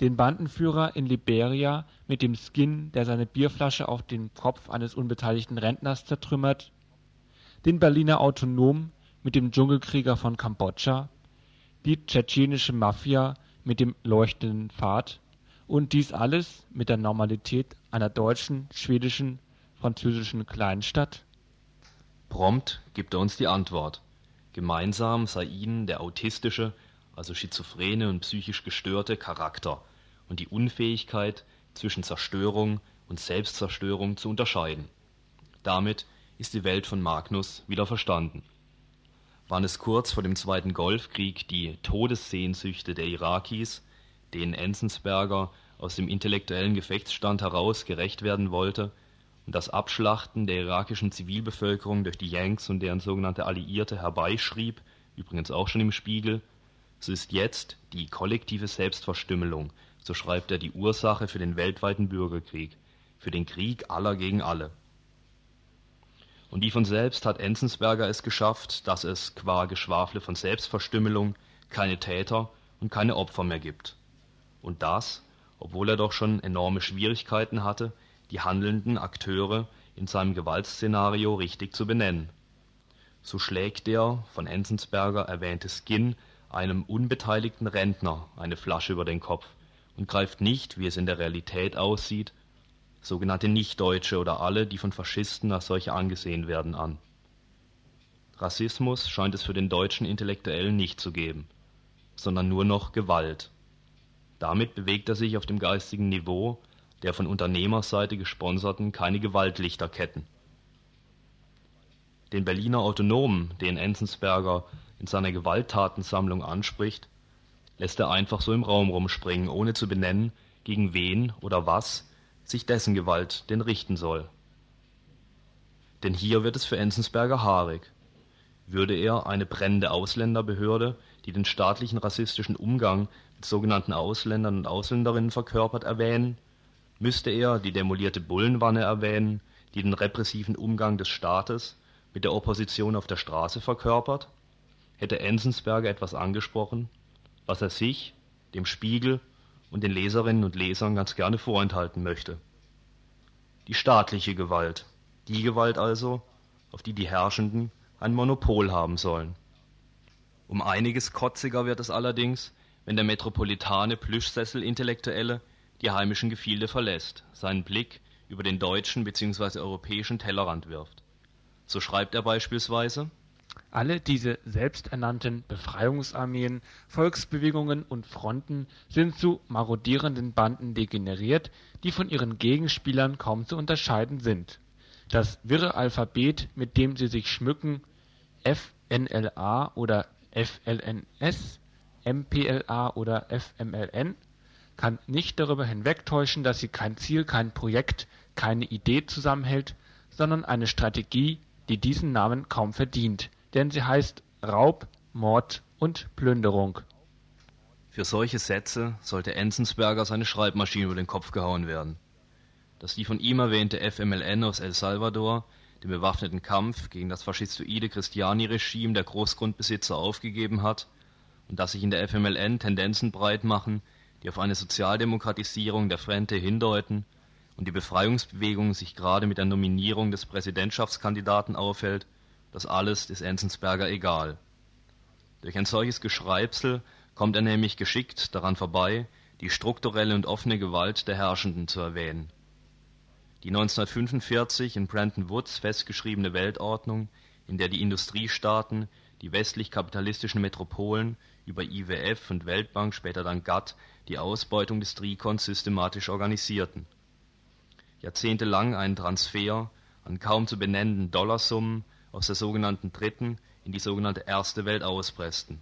Den Bandenführer in Liberia mit dem Skin, der seine Bierflasche auf den Kopf eines unbeteiligten Rentners zertrümmert? Den Berliner Autonom mit dem Dschungelkrieger von Kambodscha? Die tschetschenische Mafia mit dem leuchtenden Pfad? Und dies alles mit der Normalität einer deutschen, schwedischen, französischen Kleinstadt? Prompt gibt er uns die Antwort. Gemeinsam sei ihnen der autistische, also schizophrene und psychisch gestörte Charakter und die Unfähigkeit, zwischen Zerstörung und Selbstzerstörung zu unterscheiden. Damit ist die Welt von Magnus wieder verstanden. Waren es kurz vor dem Zweiten Golfkrieg die Todessehnsüchte der Irakis, denen Enzensberger aus dem intellektuellen Gefechtsstand heraus gerecht werden wollte, das Abschlachten der irakischen Zivilbevölkerung durch die Yanks und deren sogenannte Alliierte herbeischrieb, übrigens auch schon im Spiegel, so ist jetzt die kollektive Selbstverstümmelung, so schreibt er, die Ursache für den weltweiten Bürgerkrieg, für den Krieg aller gegen alle. Und wie von selbst hat Enzensberger es geschafft, dass es qua Geschwafle von Selbstverstümmelung keine Täter und keine Opfer mehr gibt. Und das, obwohl er doch schon enorme Schwierigkeiten hatte, die handelnden Akteure in seinem Gewaltszenario richtig zu benennen. So schlägt der von Enzensberger erwähnte Skin einem unbeteiligten Rentner eine Flasche über den Kopf und greift nicht, wie es in der Realität aussieht, sogenannte Nichtdeutsche oder alle, die von Faschisten als solche angesehen werden, an. Rassismus scheint es für den deutschen Intellektuellen nicht zu geben, sondern nur noch Gewalt. Damit bewegt er sich auf dem geistigen Niveau der von Unternehmerseite gesponserten keine Gewaltlichterketten. Den Berliner Autonomen, den Enzensberger in seiner Gewalttatensammlung anspricht, lässt er einfach so im Raum rumspringen, ohne zu benennen, gegen wen oder was sich dessen Gewalt denn richten soll. Denn hier wird es für Enzensberger haarig. Würde er eine brennende Ausländerbehörde, die den staatlichen rassistischen Umgang mit sogenannten Ausländern und Ausländerinnen verkörpert, erwähnen, müsste er die demolierte Bullenwanne erwähnen, die den repressiven Umgang des Staates mit der Opposition auf der Straße verkörpert? Hätte Enzensberger etwas angesprochen, was er sich, dem Spiegel und den Leserinnen und Lesern ganz gerne vorenthalten möchte? Die staatliche Gewalt, die Gewalt also, auf die die Herrschenden ein Monopol haben sollen. Um einiges kotziger wird es allerdings, wenn der metropolitane Plüschsessel-Intellektuelle die heimischen Gefilde verlässt, seinen Blick über den deutschen bzw. europäischen Tellerrand wirft. So schreibt er beispielsweise Alle diese selbsternannten Befreiungsarmeen, Volksbewegungen und Fronten sind zu marodierenden Banden degeneriert, die von ihren Gegenspielern kaum zu unterscheiden sind. Das wirre Alphabet, mit dem sie sich schmücken FNLA oder FLNS, MPLA oder FMLN kann nicht darüber hinwegtäuschen, dass sie kein Ziel, kein Projekt, keine Idee zusammenhält, sondern eine Strategie, die diesen Namen kaum verdient, denn sie heißt Raub, Mord und Plünderung. Für solche Sätze sollte Enzensberger seine Schreibmaschine über den Kopf gehauen werden. Dass die von ihm erwähnte FMLN aus El Salvador den bewaffneten Kampf gegen das faschistoide Cristiani-Regime der Großgrundbesitzer aufgegeben hat und dass sich in der FMLN Tendenzen breit machen, die auf eine Sozialdemokratisierung der Frente hindeuten und die Befreiungsbewegung sich gerade mit der Nominierung des Präsidentschaftskandidaten aufhält, das alles ist Enzensberger egal. Durch ein solches Geschreibsel kommt er nämlich geschickt daran vorbei, die strukturelle und offene Gewalt der Herrschenden zu erwähnen. Die 1945 in Bretton Woods festgeschriebene Weltordnung, in der die Industriestaaten die westlich-kapitalistischen Metropolen über IWF und Weltbank, später dann GATT, die Ausbeutung des Trikons systematisch organisierten. Jahrzehntelang einen Transfer an kaum zu benennenden Dollarsummen aus der sogenannten Dritten in die sogenannte Erste Welt auspressten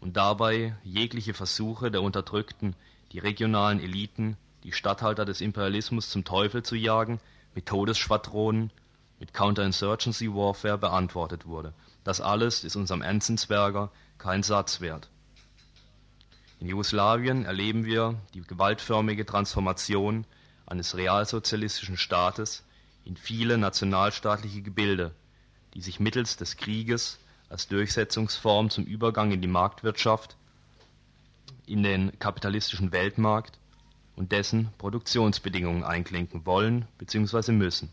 und dabei jegliche Versuche der Unterdrückten, die regionalen Eliten, die Statthalter des Imperialismus zum Teufel zu jagen, mit Todesschwadronen, mit Counterinsurgency Warfare beantwortet wurde. Das alles ist unserem Enzensberger kein Satz wert. In Jugoslawien erleben wir die gewaltförmige Transformation eines realsozialistischen Staates in viele nationalstaatliche Gebilde, die sich mittels des Krieges als Durchsetzungsform zum Übergang in die Marktwirtschaft, in den kapitalistischen Weltmarkt und dessen Produktionsbedingungen einklinken wollen bzw. müssen.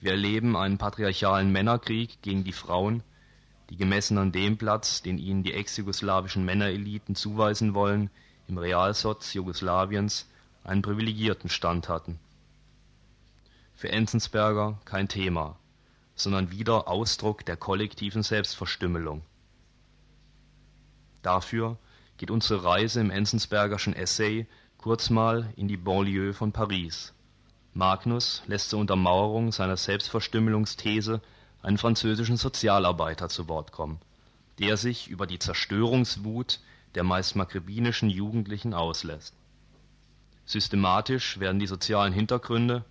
Wir erleben einen patriarchalen Männerkrieg gegen die Frauen, die gemessen an dem Platz, den ihnen die ex-jugoslawischen Männereliten zuweisen wollen, im Realsoz Jugoslawiens einen privilegierten Stand hatten. Für Enzensberger kein Thema, sondern wieder Ausdruck der kollektiven Selbstverstümmelung. Dafür geht unsere Reise im Enzensbergerschen Essay kurz mal in die Banlieue von Paris. Magnus lässt zur Untermauerung seiner Selbstverstümmelungsthese einen französischen Sozialarbeiter zu Wort kommen, der sich über die Zerstörungswut der meist maghrebinischen Jugendlichen auslässt. Systematisch werden die sozialen Hintergründe,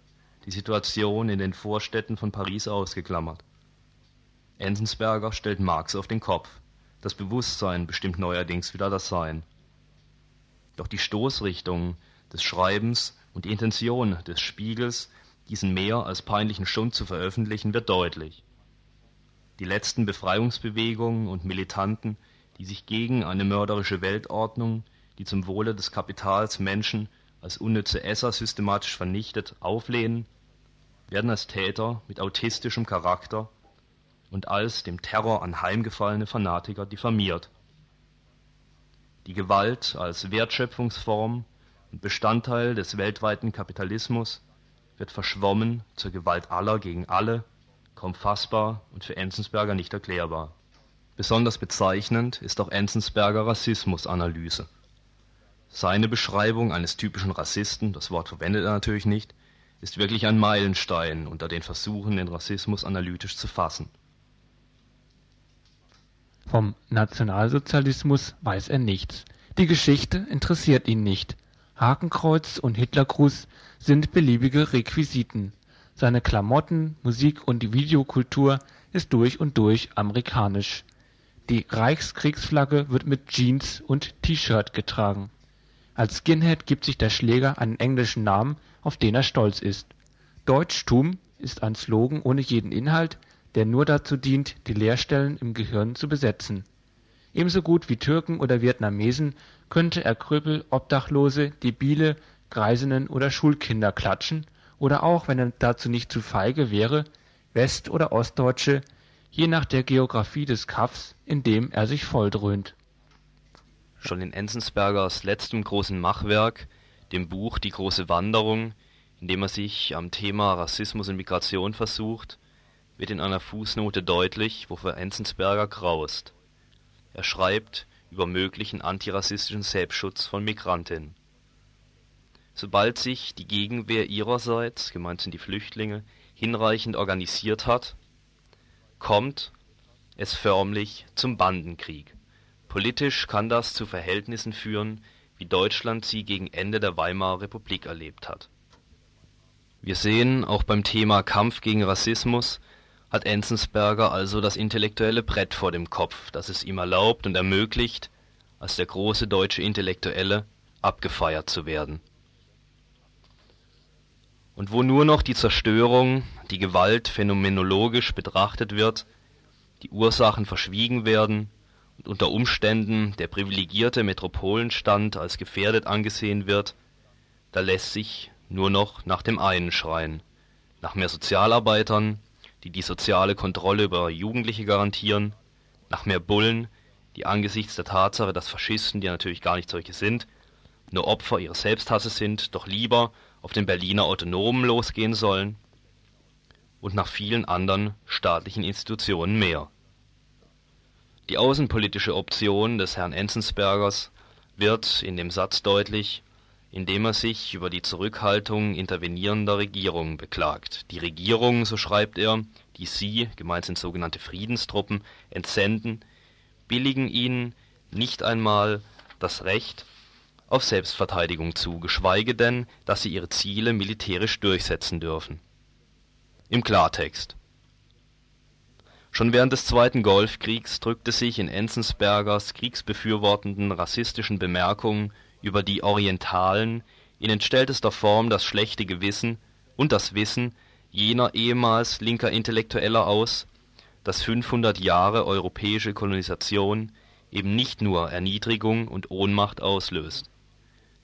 die Situation in den Vorstädten von Paris ausgeklammert. Enzensberger stellt Marx auf den Kopf. Das Bewusstsein bestimmt neuerdings wieder das Sein. Doch die Stoßrichtung des Schreibens und die Intention des Spiegels, diesen mehr als peinlichen Schund zu veröffentlichen, wird deutlich. Die letzten Befreiungsbewegungen und Militanten, die sich gegen eine mörderische Weltordnung, die zum Wohle des Kapitals Menschen als unnütze Esser systematisch vernichtet, auflehnen, werden als Täter mit autistischem Charakter und als dem Terror anheimgefallene Fanatiker diffamiert. Die Gewalt als Wertschöpfungsform und Bestandteil des weltweiten Kapitalismus wird verschwommen zur Gewalt aller gegen alle, kaum fassbar und für Enzensberger nicht erklärbar. Besonders bezeichnend ist auch Enzensberger Rassismusanalyse. Seine Beschreibung eines typischen Rassisten, das Wort verwendet er natürlich nicht, ist wirklich ein Meilenstein unter den Versuchen, den Rassismus analytisch zu fassen. Vom Nationalsozialismus weiß er nichts. Die Geschichte interessiert ihn nicht. Hakenkreuz und Hitlergruß sind beliebige Requisiten. Seine Klamotten, Musik und die Videokultur ist durch und durch amerikanisch. Die Reichskriegsflagge wird mit Jeans und T-Shirt getragen. Als Skinhead gibt sich der Schläger einen englischen Namen, auf den er stolz ist. Deutschtum ist ein Slogan ohne jeden Inhalt, der nur dazu dient, die Leerstellen im Gehirn zu besetzen. Ebenso gut wie Türken oder Vietnamesen könnte er Krüppel, Obdachlose, Debile, Greisinnen oder Schulkinder klatschen oder auch, wenn er dazu nicht zu feige wäre, West- oder Ostdeutsche, je nach der Geographie des Kaffs, in dem er sich volldröhnt. Schon in Enzensbergers letztem großen Machwerk, dem Buch Die große Wanderung, in dem er sich am Thema Rassismus und Migration versucht, wird in einer Fußnote deutlich, wofür Enzensberger graust. Er schreibt über möglichen antirassistischen Selbstschutz von Migrantinnen. Sobald sich die Gegenwehr ihrerseits, gemeint sind die Flüchtlinge, hinreichend organisiert hat, kommt es förmlich zum Bandenkrieg. Politisch kann das zu Verhältnissen führen, wie Deutschland sie gegen Ende der Weimarer Republik erlebt hat. Wir sehen, auch beim Thema Kampf gegen Rassismus hat Enzensberger also das intellektuelle Brett vor dem Kopf, das es ihm erlaubt und ermöglicht, als der große deutsche Intellektuelle abgefeiert zu werden. Und wo nur noch die Zerstörung, die Gewalt phänomenologisch betrachtet wird, die Ursachen verschwiegen werden und unter Umständen der privilegierte Metropolenstand als gefährdet angesehen wird, da lässt sich nur noch nach dem einen schreien, nach mehr Sozialarbeitern, die die soziale Kontrolle über Jugendliche garantieren, nach mehr Bullen, die angesichts der Tatsache, dass Faschisten, die natürlich gar nicht solche sind, nur Opfer ihres Selbsthasses sind, doch lieber auf den Berliner Autonomen losgehen sollen, und nach vielen anderen staatlichen Institutionen mehr. Die außenpolitische Option des Herrn Enzensbergers wird in dem Satz deutlich, indem er sich über die Zurückhaltung intervenierender Regierungen beklagt. Die Regierungen, so schreibt er, die sie, gemeint sind sogenannte Friedenstruppen, entsenden, billigen ihnen nicht einmal das Recht auf Selbstverteidigung zu, geschweige denn, dass sie ihre Ziele militärisch durchsetzen dürfen. Im Klartext. Schon während des Zweiten Golfkriegs drückte sich in Enzensbergers kriegsbefürwortenden rassistischen Bemerkungen über die Orientalen in entstelltester Form das schlechte Gewissen und das Wissen jener ehemals linker Intellektueller aus, dass 500 Jahre europäische Kolonisation eben nicht nur Erniedrigung und Ohnmacht auslöst,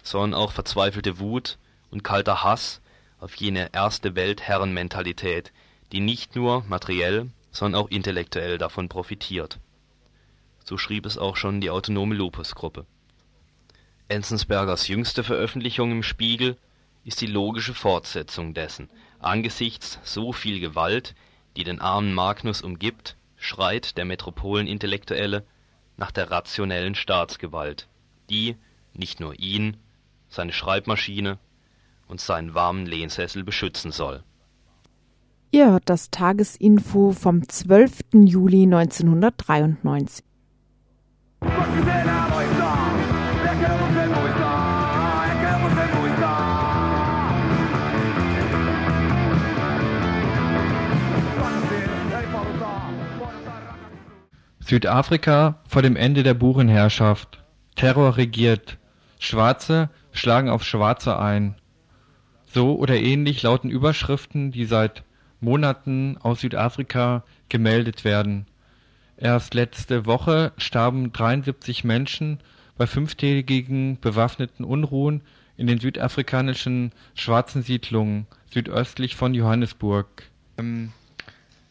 sondern auch verzweifelte Wut und kalter Hass auf jene Erste-Welt-Herren-Mentalität, die nicht nur materiell, sondern auch intellektuell davon profitiert. So schrieb es auch schon die Autonome Lupus-Gruppe. Enzensbergers jüngste Veröffentlichung im Spiegel ist die logische Fortsetzung dessen. Angesichts so viel Gewalt, die den armen Magnus umgibt, schreit der Metropolenintellektuelle nach der rationellen Staatsgewalt, die nicht nur ihn, seine Schreibmaschine und seinen warmen Lehnsessel beschützen soll. Ihr hört das Tagesinfo vom 12. Juli 1993. Südafrika vor dem Ende der Burenherrschaft. Terror regiert. Schwarze schlagen auf Schwarze ein. So oder ähnlich lauten Überschriften, die seit Monaten aus Südafrika gemeldet werden. Erst letzte Woche starben 73 Menschen bei fünftägigen bewaffneten Unruhen in den südafrikanischen schwarzen Siedlungen südöstlich von Johannesburg. Ähm,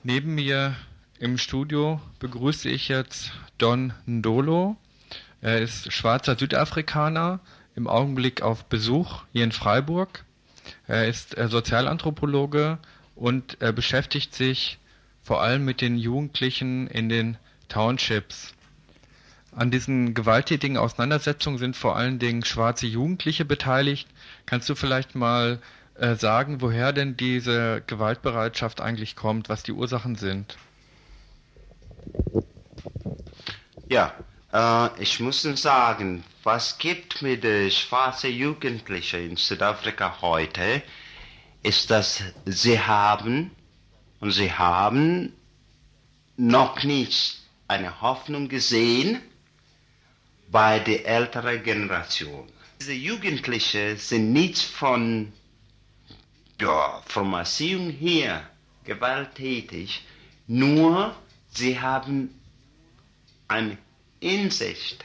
neben mir im Studio begrüße ich jetzt Don Ndolo. Er ist schwarzer Südafrikaner, im Augenblick auf Besuch hier in Freiburg. Er ist äh, Sozialanthropologe und er beschäftigt sich vor allem mit den Jugendlichen in den Townships. An diesen gewalttätigen Auseinandersetzungen sind vor allen Dingen schwarze Jugendliche beteiligt. Kannst du vielleicht mal äh, sagen, woher denn diese Gewaltbereitschaft eigentlich kommt, was die Ursachen sind? Ja, äh, ich muss sagen, was gibt mir die schwarze Jugendliche in Südafrika heute, ist, dass sie haben und sie haben noch nicht eine Hoffnung gesehen bei der älteren Generation. Diese Jugendlichen sind nicht von ja, Erziehung her gewalttätig, nur sie haben eine Insicht.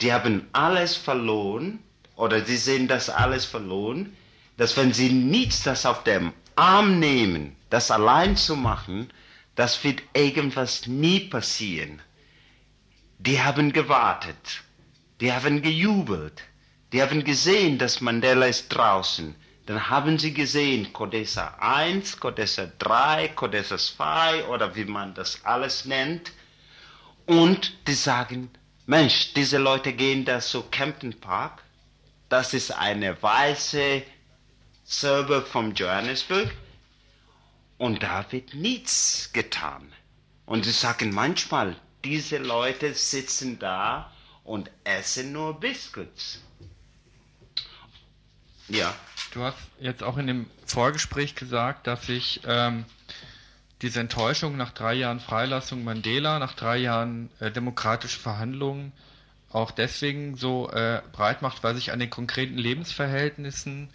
Die haben alles verloren oder sie sehen das alles verloren, dass wenn sie nichts das auf dem Arm nehmen, das allein zu machen, das wird irgendwas nie passieren. Die haben gewartet, die haben gejubelt, die haben gesehen, dass Mandela ist draußen. Dann haben sie gesehen, Codessa 1, Codessa 3, Codessa 2 oder wie man das alles nennt. Und die sagen, Mensch, diese Leute gehen da zu Campton Park. Das ist eine weiße Server vom Johannesburg. Und da wird nichts getan. Und sie sagen manchmal, diese Leute sitzen da und essen nur Biscuits. Ja. Du hast jetzt auch in dem Vorgespräch gesagt, dass sich ähm, diese Enttäuschung nach drei Jahren Freilassung Mandela, nach drei Jahren äh, demokratische Verhandlungen auch deswegen so äh, breit macht, weil sich an den konkreten Lebensverhältnissen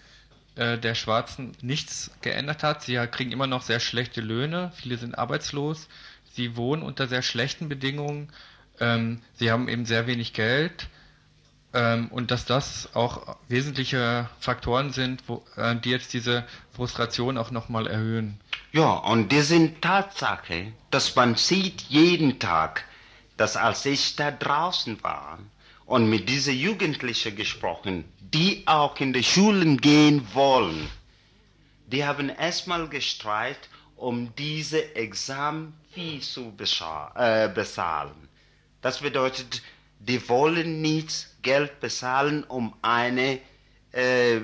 äh, der Schwarzen nichts geändert hat. Sie kriegen immer noch sehr schlechte Löhne, viele sind arbeitslos, sie wohnen unter sehr schlechten Bedingungen, ähm, sie haben eben sehr wenig Geld ähm, und dass das auch wesentliche Faktoren sind, wo, äh, die jetzt diese Frustration auch nochmal erhöhen. Ja, und die sind Tatsache, dass man sieht jeden Tag, dass als ich da draußen war und mit diesen Jugendlichen gesprochen, die auch in die Schulen gehen wollen, die haben erstmal gestreit, um diese Examenfee zu äh, bezahlen. Das bedeutet, die wollen nicht Geld bezahlen, um eine äh, äh,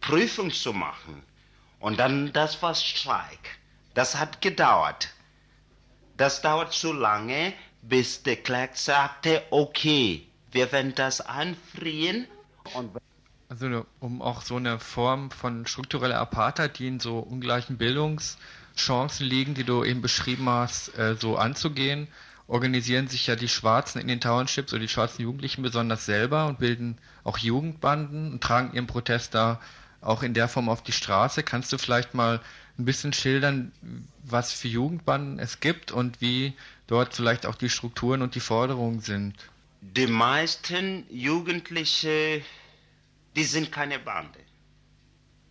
Prüfung zu machen. Und dann, das war Streik. Das hat gedauert. Das dauert zu lange, bis der Klerk sagte, okay, wir werden das anfrieren. also um auch so eine Form von struktureller Apartheid, die in so ungleichen Bildungs- Chancen liegen, die du eben beschrieben hast, äh, so anzugehen, organisieren sich ja die Schwarzen in den Townships oder die schwarzen Jugendlichen besonders selber und bilden auch Jugendbanden und tragen ihren Protest da auch in der Form auf die Straße. Kannst du vielleicht mal ein bisschen schildern, was für Jugendbanden es gibt und wie dort vielleicht auch die Strukturen und die Forderungen sind? Die meisten Jugendliche, die sind keine Bande.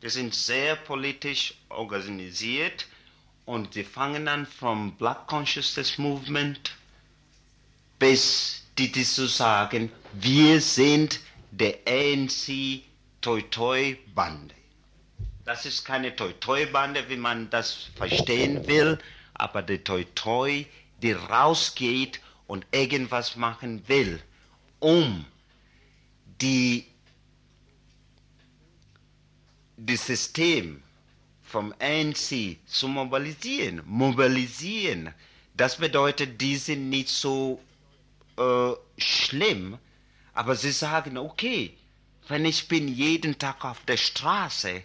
Die sind sehr politisch organisiert und die fangen an vom Black Consciousness Movement die, die zu sagen, wir sind der ANC Toi Bande. Das ist keine Toi Bande, wie man das verstehen will, aber Toi Toi, die rausgeht und irgendwas machen will, um die das System vom ANC zu mobilisieren. Mobilisieren, das bedeutet, die sind nicht so äh, schlimm, aber sie sagen, okay, wenn ich bin jeden Tag auf der Straße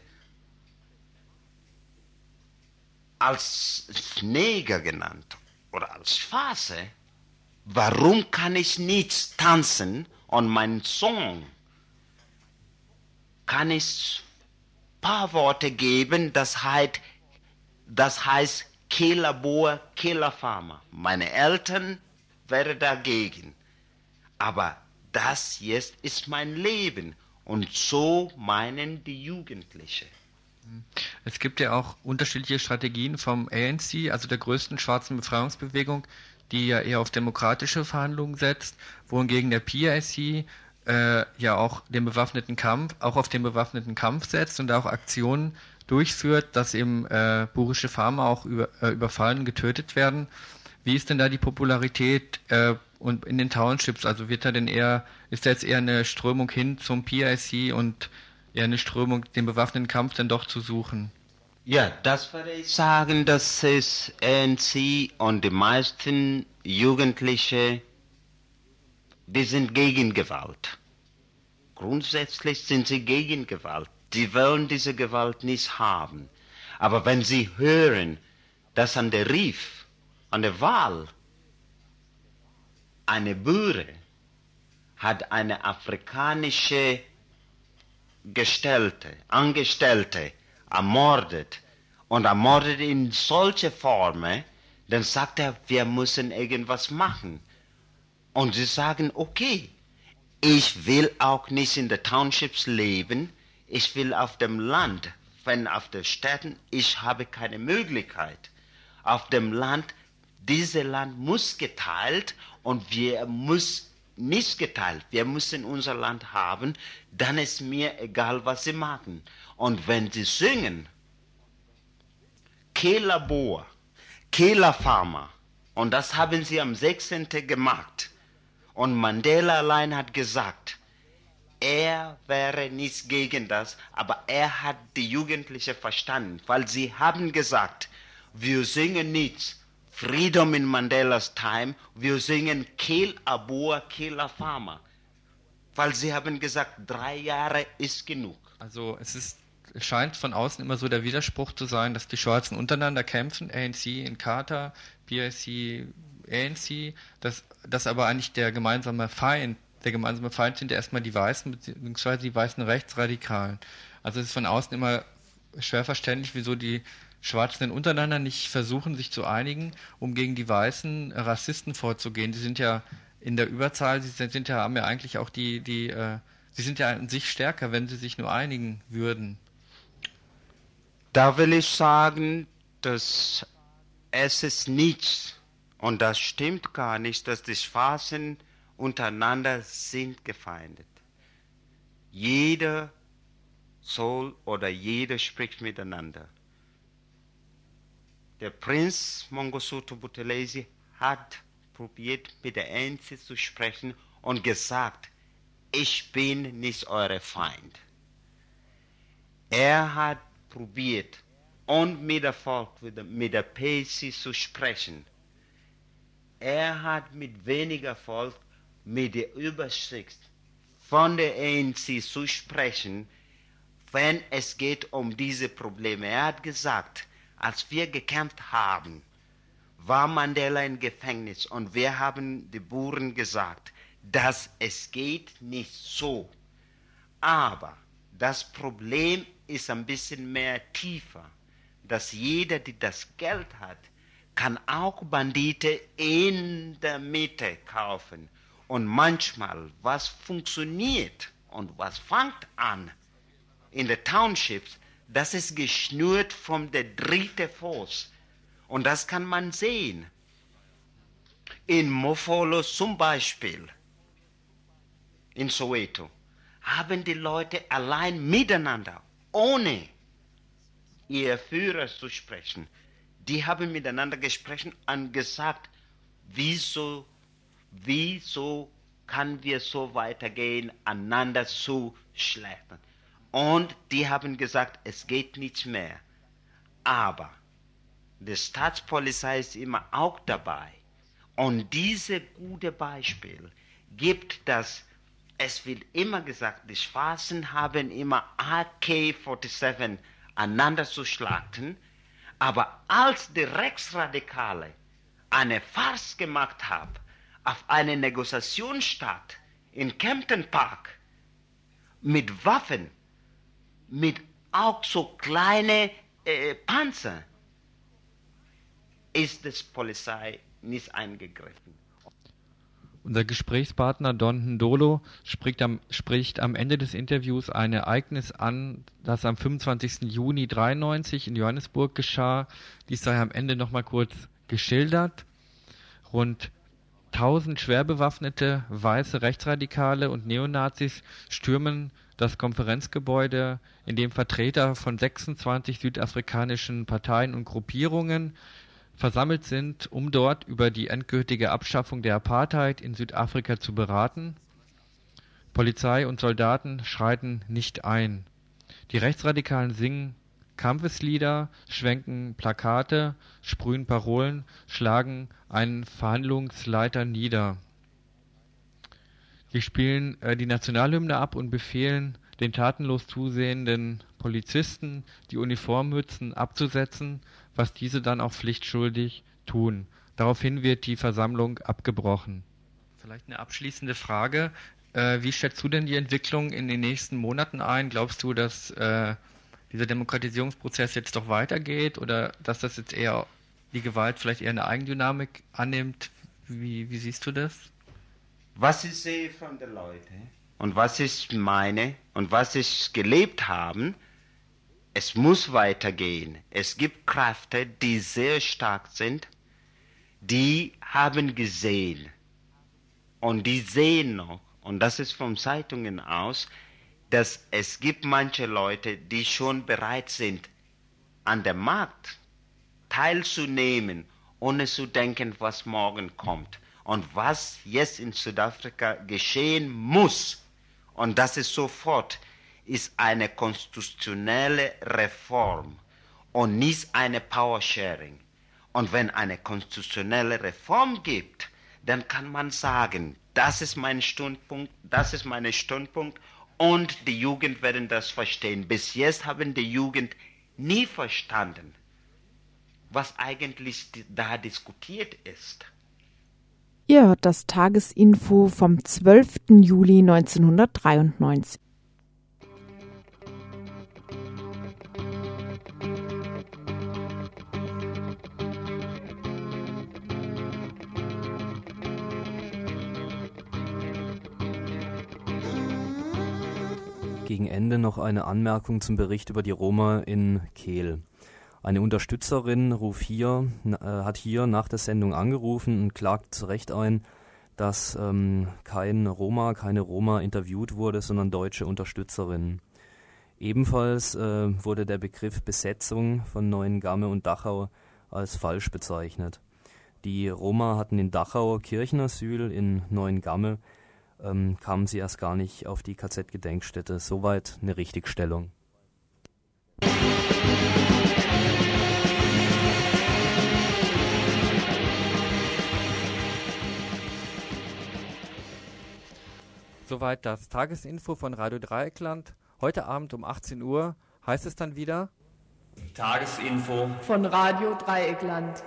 als Neger genannt oder als Phase, warum kann ich nicht tanzen und meinen Song kann ich paar Worte geben, das heißt, das heißt Killerbohr, Killerfarmer. Meine Eltern wären dagegen. Aber das jetzt ist mein Leben. Und so meinen die Jugendlichen. Es gibt ja auch unterschiedliche Strategien vom ANC, also der größten schwarzen Befreiungsbewegung, die ja eher auf demokratische Verhandlungen setzt, wohingegen der PIC äh, ja auch den bewaffneten Kampf, auch auf den bewaffneten Kampf setzt und auch Aktionen durchführt, dass eben äh, burische Farmer auch über, äh, überfallen, getötet werden. Wie ist denn da die Popularität äh, und in den Townships? Also wird da denn eher, ist da jetzt eher eine Strömung hin zum PIC und eher eine Strömung, den bewaffneten Kampf dann doch zu suchen? Ja, das würde ich sagen, dass es ANC und die meisten Jugendliche, die sind gegen Gewalt. Grundsätzlich sind sie gegen Gewalt. Sie wollen diese Gewalt nicht haben. Aber wenn sie hören, dass an der Rief, an der Wahl, eine Bürde hat eine afrikanische Gestellte, Angestellte ermordet und ermordet in solche Formen, dann sagt er, wir müssen irgendwas machen. Und sie sagen, okay, ich will auch nicht in den Townships leben, ich will auf dem Land, wenn auf den Städten, ich habe keine Möglichkeit. Auf dem Land, dieses Land muss geteilt und wir muss nicht geteilt. Wir müssen unser Land haben, dann ist mir egal, was sie machen. Und wenn sie singen, Kela Boa, Kela Farmer, und das haben sie am 16. gemacht, und Mandela allein hat gesagt, er wäre nicht gegen das, aber er hat die Jugendlichen verstanden, weil sie haben gesagt, wir singen nicht Freedom in Mandelas Time, wir singen Kill Abua, Kill Afama. Weil sie haben gesagt, drei Jahre ist genug. Also es ist scheint von außen immer so der Widerspruch zu sein, dass die Schwarzen untereinander kämpfen, ANC in Carter, PIC ANC, dass, dass aber eigentlich der gemeinsame Feind, der gemeinsame Feind sind erstmal die Weißen, beziehungsweise die weißen Rechtsradikalen. Also es ist von außen immer schwer verständlich, wieso die Schwarzen untereinander nicht versuchen, sich zu einigen, um gegen die weißen Rassisten vorzugehen. Die sind ja in der Überzahl, sie sind, sind ja, haben ja eigentlich auch die, die, äh, sie sind ja an sich stärker, wenn sie sich nur einigen würden. Da will ich sagen, dass es ist nichts und das stimmt gar nicht, dass die Schwarzen untereinander sind gefeindet. Jeder soll oder jeder spricht miteinander. Der Prinz Mongosuto Buthelezi hat probiert, mit der Ente zu sprechen und gesagt, ich bin nicht euer Feind. Er hat probiert, und mit der Volk, mit der PC zu sprechen. Er hat mit weniger Volk, mit der Übersicht von der ANC zu sprechen, wenn es geht um diese Probleme. Er hat gesagt, als wir gekämpft haben, war Mandela im Gefängnis und wir haben die Buren gesagt, dass es geht nicht so. Aber das Problem ist ein bisschen mehr tiefer, dass jeder, der das Geld hat, kann auch Bandite in der Mitte kaufen. Und manchmal, was funktioniert und was fängt an in den Townships, das ist geschnürt von der dritten Force. Und das kann man sehen. In Mofolo zum Beispiel, in Soweto, haben die Leute allein miteinander, ohne ihr Führer zu sprechen, die haben miteinander gesprochen und gesagt, wieso, wieso kann wir so weitergehen, einander zu schleppen. Und die haben gesagt, es geht nicht mehr. Aber die Staatspolizei ist immer auch dabei. Und dieses gute Beispiel gibt das, es wird immer gesagt, die Schwarzen haben immer AK-47 einander zu schlagen, aber als die Rechtsradikale eine Farce gemacht haben, auf eine Negoziation statt in Kempton Park mit Waffen, mit auch so kleine äh, Panzer, ist das Polizei nicht eingegriffen. Unser Gesprächspartner Don Ndolo spricht am, spricht am Ende des Interviews ein Ereignis an, das am 25. Juni 93 in Johannesburg geschah. Dies sei am Ende nochmal kurz geschildert. Rund 1000 schwer bewaffnete weiße Rechtsradikale und Neonazis stürmen das Konferenzgebäude, in dem Vertreter von 26 südafrikanischen Parteien und Gruppierungen versammelt sind, um dort über die endgültige Abschaffung der Apartheid in Südafrika zu beraten. Polizei und Soldaten schreiten nicht ein. Die Rechtsradikalen singen Kampfeslieder, schwenken Plakate, sprühen Parolen, schlagen einen Verhandlungsleiter nieder. Sie spielen äh, die Nationalhymne ab und befehlen den tatenlos zusehenden Polizisten, die Uniformmützen abzusetzen, was diese dann auch pflichtschuldig tun. Daraufhin wird die Versammlung abgebrochen. Vielleicht eine abschließende Frage. Äh, wie schätzt du denn die Entwicklung in den nächsten Monaten ein? Glaubst du, dass äh, dieser Demokratisierungsprozess jetzt doch weitergeht oder dass das jetzt eher die Gewalt vielleicht eher eine Eigendynamik annimmt? Wie, wie siehst du das? Was ich sehe von den Leuten und was ich meine und was ich gelebt habe, es muss weitergehen. Es gibt Kräfte, die sehr stark sind, die haben gesehen und die sehen noch, und das ist von Zeitungen aus, dass es gibt manche Leute, die schon bereit sind, an dem Markt teilzunehmen, ohne zu denken, was morgen kommt und was jetzt in Südafrika geschehen muss. Und das ist sofort, ist eine konstitutionelle Reform und nicht eine Power-Sharing. Und wenn eine konstitutionelle Reform gibt, dann kann man sagen, das ist mein Standpunkt, das ist mein Standpunkt und die Jugend werden das verstehen. Bis jetzt haben die Jugend nie verstanden, was eigentlich da diskutiert ist. Ihr hört das Tagesinfo vom 12. Juli 1993. Gegen Ende noch eine Anmerkung zum Bericht über die Roma in Kehl. Eine Unterstützerin ruf hier, äh, hat hier nach der Sendung angerufen und klagt zu Recht ein, dass ähm, kein Roma, keine Roma interviewt wurde, sondern deutsche Unterstützerinnen. Ebenfalls äh, wurde der Begriff Besetzung von Neuengamme und Dachau als falsch bezeichnet. Die Roma hatten in Dachau Kirchenasyl, in Neuengamme ähm, kamen sie erst gar nicht auf die KZ-Gedenkstätte. Soweit eine Richtigstellung. Soweit das Tagesinfo von Radio Dreieckland. Heute Abend um 18 Uhr heißt es dann wieder Tagesinfo von Radio Dreieckland.